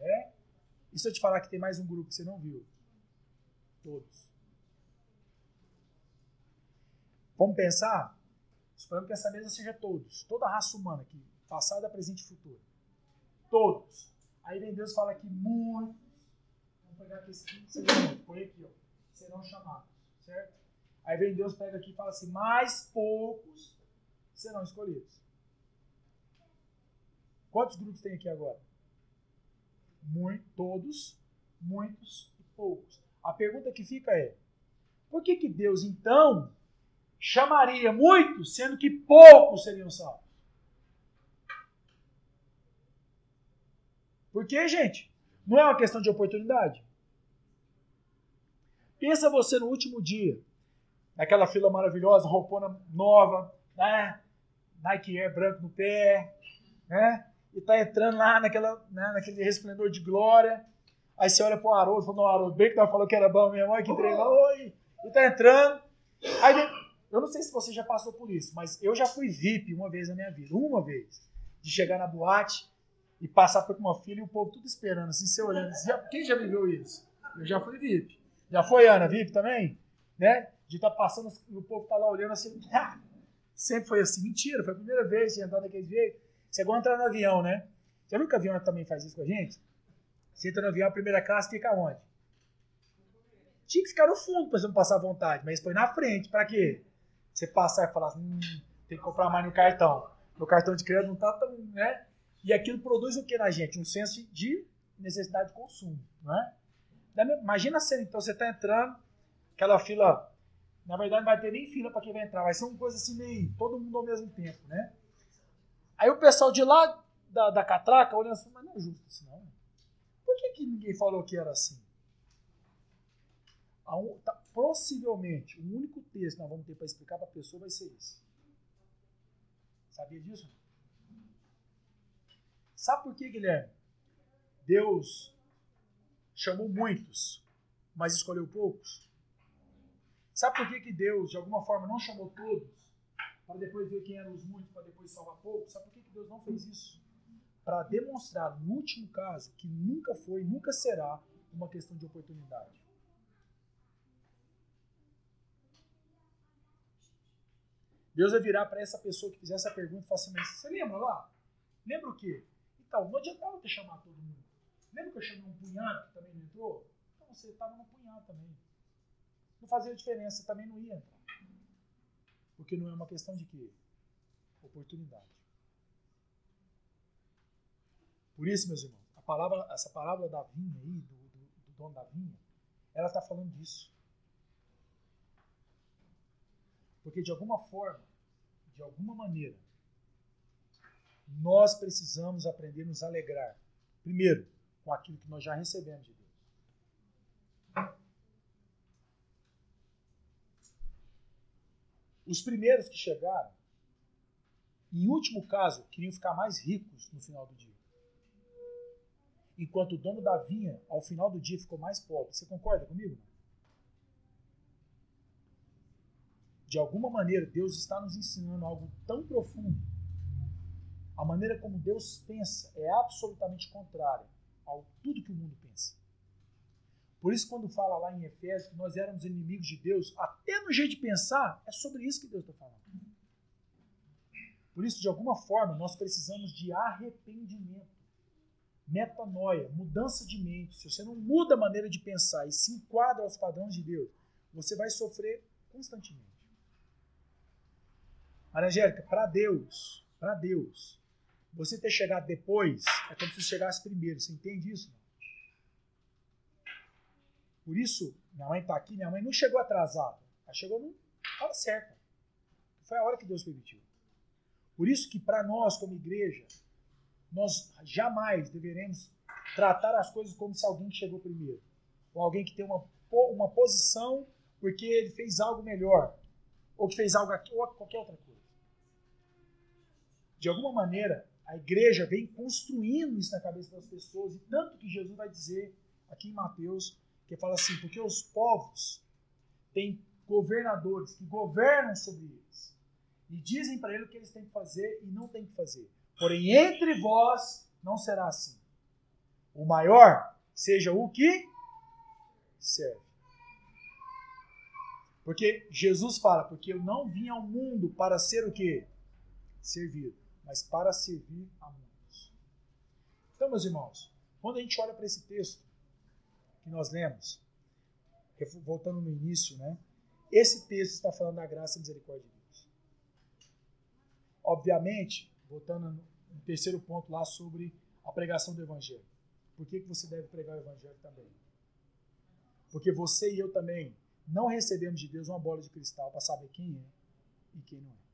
É? E se eu te falar que tem mais um grupo que você não viu? Todos. Vamos pensar? Suponhamos que essa mesa seja todos. Toda a raça humana aqui. Passada, presente e futuro. Todos. Aí vem Deus fala que muitos. Vamos pegar aqui esse aqui. Põe aqui, ó. Serão chamados certo? Aí vem Deus, pega aqui e fala assim: mais poucos serão escolhidos. Quantos grupos tem aqui agora? Muito, todos, muitos e poucos. A pergunta que fica é: por que, que Deus então chamaria muitos, sendo que poucos seriam salvos? Por que, gente? Não é uma questão de oportunidade? Pensa você no último dia, naquela fila maravilhosa, roupona nova, né? Nike Air branco no pé, né? E tá entrando lá naquela, né, naquele resplendor de glória. Aí você olha pro Haroldo, falou, não, Haroldo, bem que tava falando que era bom mesmo, olha que treinou, oi! E tá entrando. Aí, eu não sei se você já passou por isso, mas eu já fui VIP uma vez na minha vida, uma vez, de chegar na boate e passar por uma fila e o povo tudo esperando, assim, você olhando. Assim, quem já viveu isso? Eu já fui VIP. Já foi, Ana, VIP também? Né? De estar tá passando e o povo tá lá olhando assim. [LAUGHS] Ah, sempre foi assim. Mentira, foi a primeira vez que entrar daquele jeito. Você agora entrar no avião, né? Já viu que o avião também faz isso com a gente? Você entra no avião, a primeira classe fica onde? Tinha que ficar no fundo para você não passar à vontade, mas foi na frente. Para quê? Você passar e falar assim, hum, tem que comprar mais no cartão. Meu cartão de crédito não tá tão, né? E aquilo produz o que na gente? Um senso de necessidade de consumo, não é? Imagina a cena, então, você está entrando, aquela fila. Na verdade, não vai ter nem fila para quem vai entrar, vai ser uma coisa assim meio. todo mundo ao mesmo tempo, né? Aí o pessoal de lá da, da catraca olhando assim, mas não é justo isso, não. Por que, que ninguém falou que era assim? Um, tá, possivelmente, o único texto que nós vamos ter para explicar para a pessoa vai ser esse. Sabia disso? Sabe por que, Guilherme? Deus chamou muitos, mas escolheu poucos? Sabe por que, que Deus, de alguma forma, não chamou todos, para depois ver quem eram os muitos, para depois salvar poucos? Sabe por que, que Deus não fez isso? Para demonstrar, no último caso, que nunca foi, nunca será uma questão de oportunidade. Deus vai virar para essa pessoa que fizer essa pergunta e falar assim: Mas você lembra lá? Lembra o quê? Então, não adiantava ter chamado todo mundo. Lembra que eu chamei um punhado que também não entrou? Então você estava no punhado também. Não fazia diferença, também não ia entrar. Porque não é uma questão de quê? Oportunidade. Por isso, meus irmãos, a palavra, essa palavra da vinha aí, do, do, do dono da vinha, ela está falando disso. Porque de alguma forma, de alguma maneira, nós precisamos aprender a nos alegrar. Primeiro, com aquilo que nós já recebemos de Deus. Os primeiros que chegaram, em último caso, queriam ficar mais ricos no final do dia. enquanto o dono da vinha, ao final do dia, ficou mais pobre. Você concorda comigo? De alguma maneira, Deus está nos ensinando algo tão profundo. A maneira como Deus pensa é absolutamente contrária a tudo que o mundo pensa. Por isso, quando fala lá em Efésios que nós éramos inimigos de Deus, até no jeito de pensar, é sobre isso que Deus está falando. Por isso, de alguma forma, nós precisamos de arrependimento, metanoia, mudança de mente. Se você não muda a maneira de pensar e se enquadra aos padrões de Deus, você vai sofrer constantemente. Maria Angélica, para Deus, para Deus, você ter chegado depois é como se chegasse primeiro. Você entende isso? Por isso, minha mãe está aqui, minha mãe não chegou atrasada. Ela chegou na hora certa. Foi a hora que Deus permitiu. Por isso que para nós, como igreja, nós jamais deveremos tratar as coisas como se alguém chegou primeiro. Ou alguém que tem uma, uma posição porque ele fez algo melhor. Ou que fez algo aqui, ou qualquer outra coisa. De alguma maneira, a igreja vem construindo isso na cabeça das pessoas. E tanto que Jesus vai dizer aqui em Mateus, que fala assim, porque os povos têm governadores que governam sobre eles e dizem para ele o que eles têm que fazer e não têm que fazer. Porém, entre vós não será assim. O maior seja o que serve. Porque Jesus fala, porque eu não vim ao mundo para ser o que? Servido, mas para servir a muitos. Então, meus irmãos, quando a gente olha para esse texto que nós lemos, voltando no início, né? Esse texto está falando da graça e misericórdia de Obviamente, voltando no terceiro ponto lá sobre a pregação do Evangelho. Por que, que você deve pregar o Evangelho também? Porque você e eu também não recebemos de Deus uma bola de cristal para saber quem é e quem não é.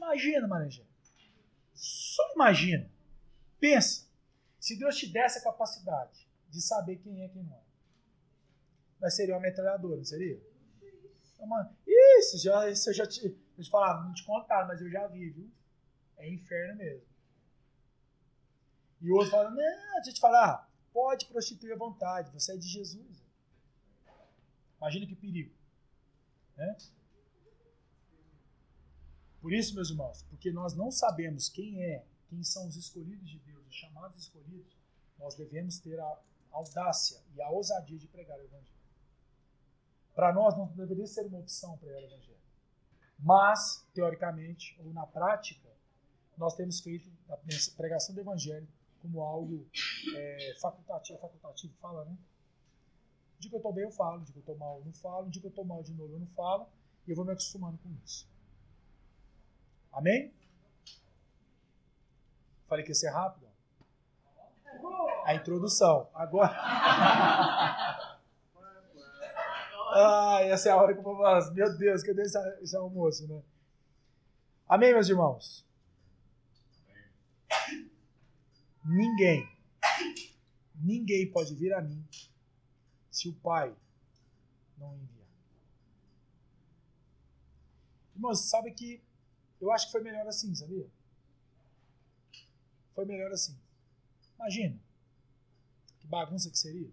Imagina, Maranjão. Só imagina. Pensa. Se Deus te desse a capacidade de saber quem é e quem não é. Mas seria uma metralhadora, não seria? Uma... Isso, já, isso eu já te. Eu te falar, não te contaram, mas eu já vi, viu? É inferno mesmo. E o outro fala, não, deixa eu te falar, pode prostituir à vontade, você é de Jesus. Imagina que perigo. Né? Por isso, meus irmãos, porque nós não sabemos quem é, quem são os escolhidos de Deus, os chamados escolhidos, nós devemos ter a audácia e a ousadia de pregar o Evangelho. Para nós não deveria ser uma opção pregar o Evangelho. Mas, teoricamente, ou na prática, nós temos feito a pregação do Evangelho como algo é, facultativo, facultativo fala, né? De que eu estou bem, eu falo. De que eu estou mal, eu não falo. De que eu estou mal de novo, eu não falo. E eu vou me acostumando com isso. Amém? Falei que ia ser rápido. A introdução. Agora. [LAUGHS] Ah, essa é a hora que eu vou falar. Meu Deus, cadê esse, esse almoço, né? Amém, meus irmãos? Ninguém, ninguém pode vir a mim se o Pai não enviar. Irmãos, sabe que eu acho que foi melhor assim, sabia? Foi melhor assim. Imagina que bagunça que seria.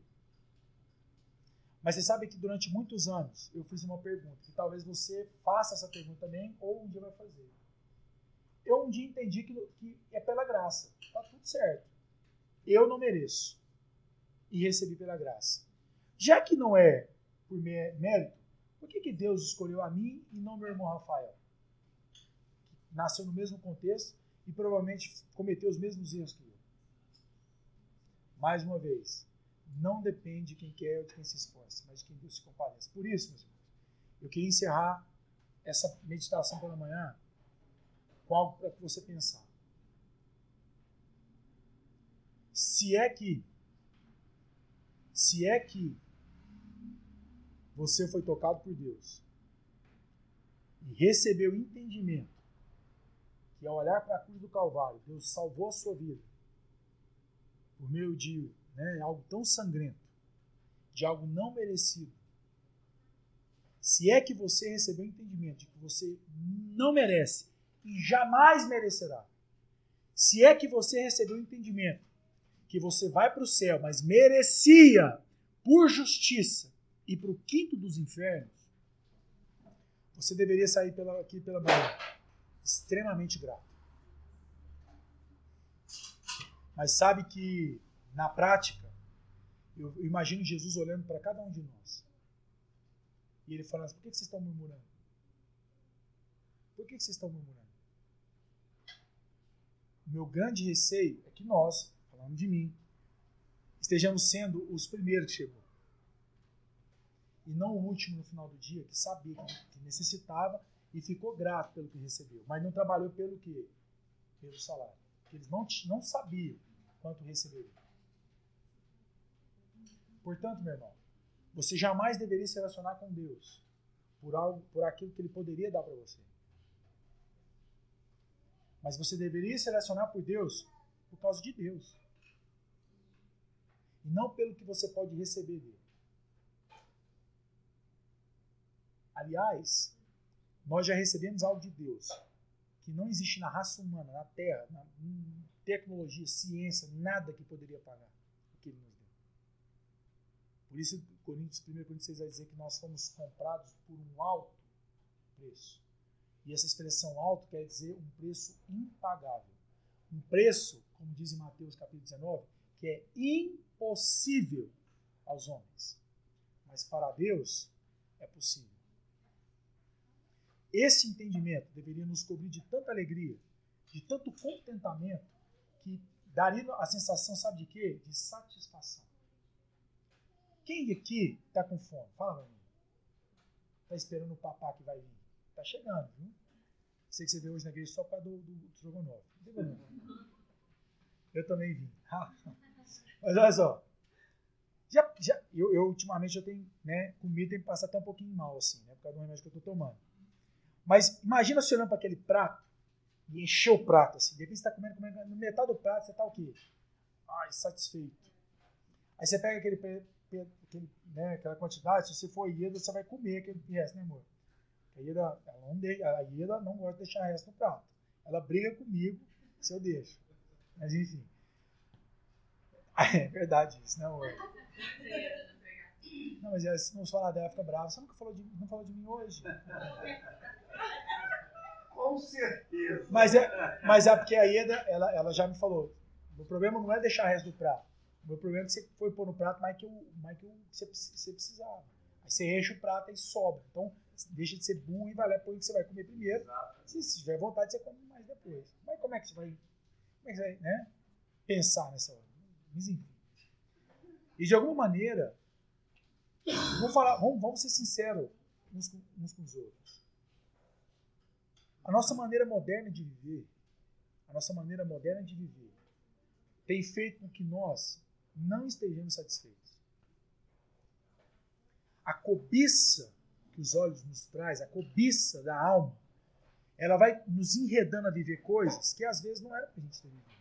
Mas você sabe que durante muitos anos eu fiz uma pergunta, que talvez você faça essa pergunta também, ou um dia vai fazer. Eu um dia entendi que, que é pela graça. Tá tudo certo. Eu não mereço. E recebi pela graça. Já que não é por mérito, por que, que Deus escolheu a mim e não meu irmão Rafael? Nasceu no mesmo contexto e provavelmente cometeu os mesmos erros que eu. Mais uma vez, não depende de quem quer ou de quem se esforça, mas de quem Deus se compadece. Por isso, meus irmãos, eu queria encerrar essa meditação pela manhã com algo para você pensar. Se é que se é que você foi tocado por Deus e recebeu entendimento que ao olhar para a cruz do Calvário, Deus salvou a sua vida por meio de né, algo tão sangrento, de algo não merecido, se é que você recebeu o entendimento de que você não merece e jamais merecerá, Se é que você recebeu o entendimento que você vai para o céu, mas merecia por justiça e para o quinto dos infernos, você deveria sair pela, aqui pela manhã extremamente grato. Mas sabe que, na prática, eu imagino Jesus olhando para cada um de nós. E ele falando assim, por que vocês estão murmurando? Por que vocês estão murmurando? O meu grande receio é que nós, falando de mim, estejamos sendo os primeiros que chegou. E não o último no final do dia, que sabia que necessitava e ficou grato pelo que recebeu, mas não trabalhou pelo que? Pelo salário. Eles não, não sabiam quanto receberiam. Portanto, meu irmão, você jamais deveria se relacionar com Deus por algo, por aquilo que ele poderia dar para você. Mas você deveria se relacionar por Deus por causa de Deus. E não pelo que você pode receber dele. Aliás, nós já recebemos algo de Deus que não existe na raça humana, na Terra, na tecnologia, ciência, nada que poderia pagar o que ele nos deu. Por isso, Coríntios, 1 Coríntios 6 vai dizer que nós fomos comprados por um alto preço. E essa expressão alto quer dizer um preço impagável. Um preço, como diz em Mateus capítulo 19, que é impossível aos homens. Mas para Deus é possível. Esse entendimento deveria nos cobrir de tanta alegria, de tanto contentamento, que daria a sensação, sabe de quê? De satisfação. Quem aqui está com fome? Fala pra mim. Está esperando o papá que vai vir. Tá chegando, viu? Sei que você veio hoje na igreja só para do, do, do problema. Eu também vim. [LAUGHS] Mas olha só. Já, já, eu, eu ultimamente eu tenho, né, comida tem passar até um pouquinho mal, assim, né, por causa do remédio que eu estou tomando. Mas imagina você olhando para aquele prato e encher o prato, assim. De repente você está comendo, comendo, no metade do prato você está o quê? Ai, satisfeito. Aí você pega aquele, aquele, né, aquela quantidade, se você for ieda, você vai comer aquele resto, né, amor? A Ida, ela não deixa, a Ida não gosta de deixar resto no prato. Ela briga comigo se eu deixo. Mas enfim. [LAUGHS] É verdade isso, né, amor? Não, mas se não falar dela, fica brava. Você nunca falou de, não falou de mim hoje? [LAUGHS] Com certeza. Mas é, mas é porque a Ieda, ela, ela já me falou. O problema não é deixar resto do prato. O meu problema é que você foi pôr no prato mais que, o, mais que o, você, você precisava. Aí você enche o prato e sobra. Então, deixa de ser burro e vai lá põe o que você vai comer primeiro. Se, se, tiver vontade, você come mais depois. Mas como é que você vai, como é que você vai né, pensar nessa hora? Mas enfim. E de alguma maneira, vamos, falar, vamos, vamos ser sinceros uns, uns com os outros. A nossa maneira moderna de viver, a nossa maneira moderna de viver, tem feito com que nós não estejamos satisfeitos a cobiça que os olhos nos traz, a cobiça da alma, ela vai nos enredando a viver coisas que às vezes não era para a gente ter vivido.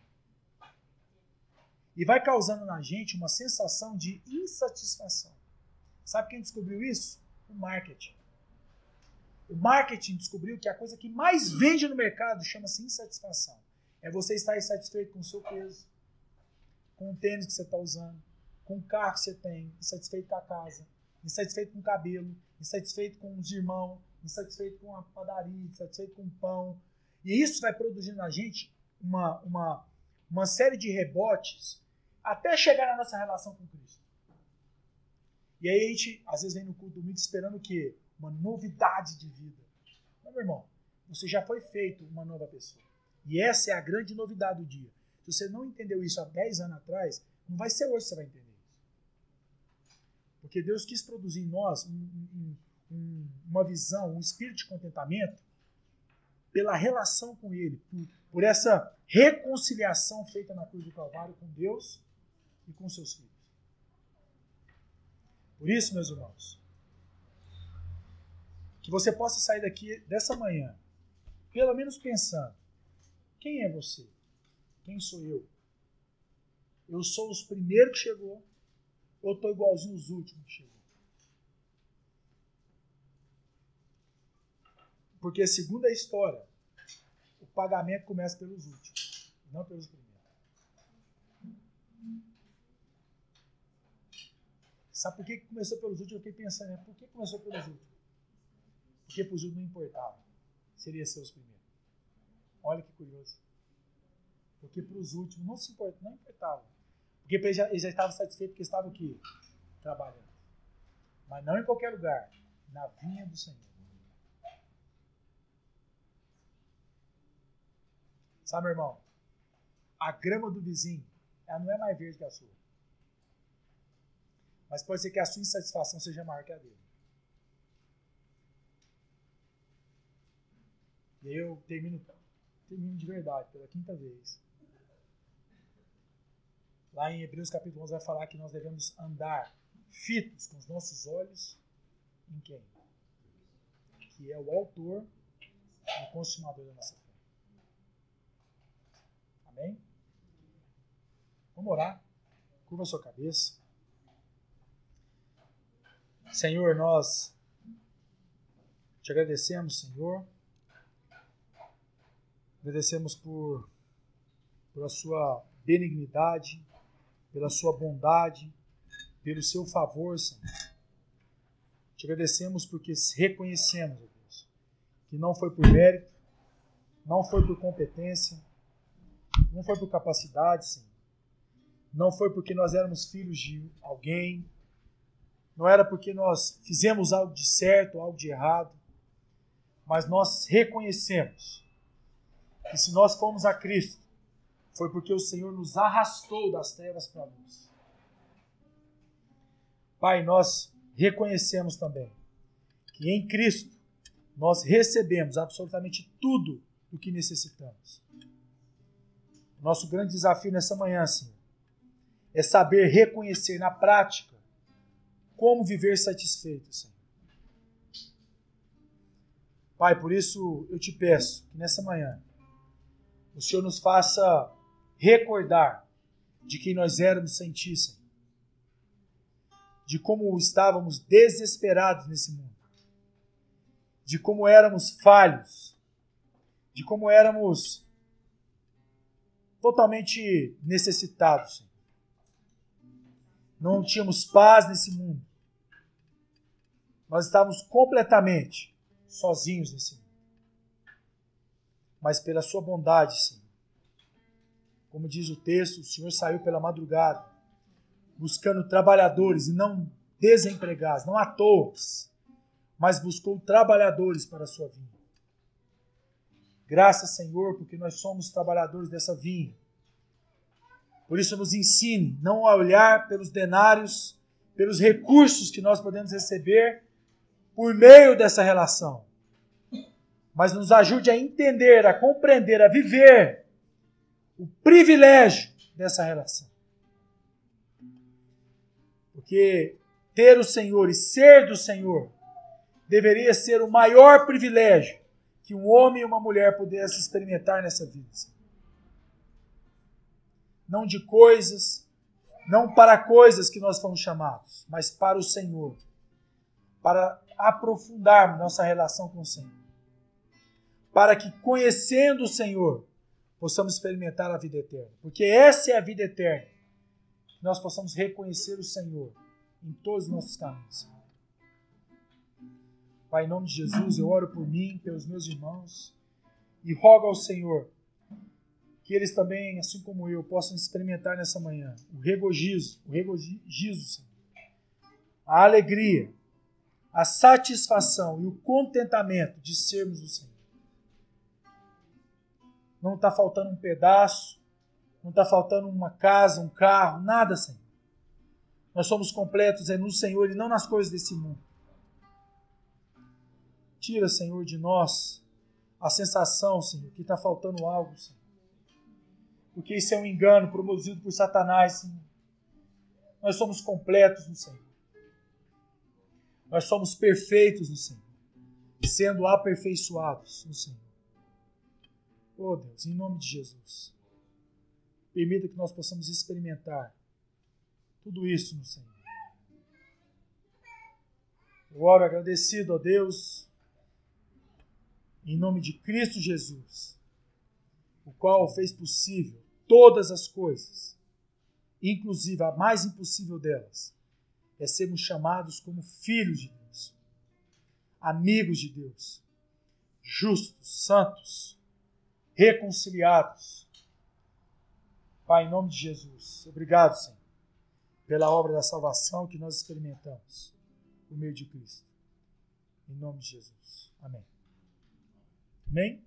E vai causando na gente uma sensação de insatisfação. Sabe quem descobriu isso? O marketing. O marketing descobriu que a coisa que mais vende no mercado chama-se insatisfação. É você estar insatisfeito com o seu peso, com o tênis que você está usando, com o carro que você tem, insatisfeito com a casa, insatisfeito com o cabelo, insatisfeito com os irmãos, insatisfeito com a padaria, insatisfeito com o pão. E isso vai produzindo na gente uma, uma, uma série de rebotes até chegar na nossa relação com Cristo. E aí a gente, às vezes, vem no culto domingo esperando o quê? Uma novidade de vida. Não, meu irmão, você já foi feito uma nova pessoa. E essa é a grande novidade do dia. Se você não entendeu isso há 10 anos atrás, não vai ser hoje que você vai entender. Porque Deus quis produzir em nós um, um, uma visão, um espírito de contentamento pela relação com Ele, por, por essa reconciliação feita na cruz do Calvário com Deus e com seus filhos. Por isso, meus irmãos, que você possa sair daqui dessa manhã, pelo menos pensando: quem é você? Quem sou eu? Eu sou os primeiros que chegou ou estou igualzinho os últimos que chegou? Porque, segundo a história, o pagamento começa pelos últimos. não pelos primeiros. Sabe por que começou pelos últimos? Eu fiquei pensando, né? por que começou pelos últimos? Os últimos não importava. Seria ser os primeiros. Olha que curioso. Porque para os últimos não se importava, não importava. Porque ele já, ele já porque estava aqui, trabalhando. Mas não em qualquer lugar, na vinha do Senhor. Sabe, meu irmão? A grama do vizinho, ela não é mais verde que a sua. Mas pode ser que a sua insatisfação seja maior que a dele. E aí eu termino, termino de verdade, pela quinta vez. Lá em Hebreus capítulo 11 vai falar que nós devemos andar fitos com os nossos olhos em quem? Que é o autor e o consumador da nossa fé. Amém? Vamos orar. Curva sua cabeça. Senhor, nós te agradecemos, Senhor. Agradecemos por, por a sua benignidade, pela sua bondade, pelo seu favor, Senhor. Te agradecemos porque reconhecemos, Deus, que não foi por mérito, não foi por competência, não foi por capacidade, Senhor. Não foi porque nós éramos filhos de alguém, não era porque nós fizemos algo de certo, algo de errado, mas nós reconhecemos que se nós fomos a Cristo, foi porque o Senhor nos arrastou das trevas para a luz. Pai, nós reconhecemos também que em Cristo nós recebemos absolutamente tudo o que necessitamos. Nosso grande desafio nessa manhã, Senhor, é saber reconhecer na prática como viver satisfeito, Senhor. Pai, por isso eu te peço que nessa manhã o Senhor nos faça recordar de quem nós éramos sem Ti. De como estávamos desesperados nesse mundo. De como éramos falhos. De como éramos totalmente necessitados. Não tínhamos paz nesse mundo. Nós estávamos completamente sozinhos nesse mundo. Mas pela sua bondade, Senhor, como diz o texto, o Senhor saiu pela madrugada, buscando trabalhadores e não desempregados, não à toa, mas buscou trabalhadores para a sua vinha. Graças, Senhor, porque nós somos trabalhadores dessa vinha. Por isso, nos ensine não a olhar pelos denários, pelos recursos que nós podemos receber, por meio dessa relação. Mas nos ajude a entender, a compreender, a viver o privilégio dessa relação. Porque ter o Senhor e ser do Senhor deveria ser o maior privilégio que um homem e uma mulher pudessem experimentar nessa vida. Não de coisas, não para coisas que nós fomos chamados, mas para o Senhor, para aprofundarmos nossa relação com o Senhor. Para que, conhecendo o Senhor, possamos experimentar a vida eterna. Porque essa é a vida eterna. Que nós possamos reconhecer o Senhor em todos os nossos caminhos. Pai, em nome de Jesus, eu oro por mim, pelos meus irmãos, e rogo ao Senhor que eles também, assim como eu, possam experimentar nessa manhã o regozijo, o regozijo, Senhor, a alegria a satisfação e o contentamento de sermos o Senhor. Não está faltando um pedaço, não está faltando uma casa, um carro, nada, Senhor. Nós somos completos é no Senhor e não nas coisas desse mundo. Tira, Senhor, de nós a sensação, Senhor, que está faltando algo, Senhor. Porque isso é um engano promovido por Satanás, Senhor. Nós somos completos no Senhor. Nós somos perfeitos no Senhor, sendo aperfeiçoados no Senhor. Oh Deus, em nome de Jesus, permita que nós possamos experimentar tudo isso no Senhor. Eu oro agradecido a Deus, em nome de Cristo Jesus. o qual fez possível todas as coisas, inclusive a mais impossível delas, é sermos chamados como filhos de Deus, amigos de Deus, justos, santos, reconciliados. Pai, em nome de Jesus, obrigado, Senhor, pela obra da salvação que nós experimentamos por meio de Cristo. Em nome de Jesus. Amém. Amém?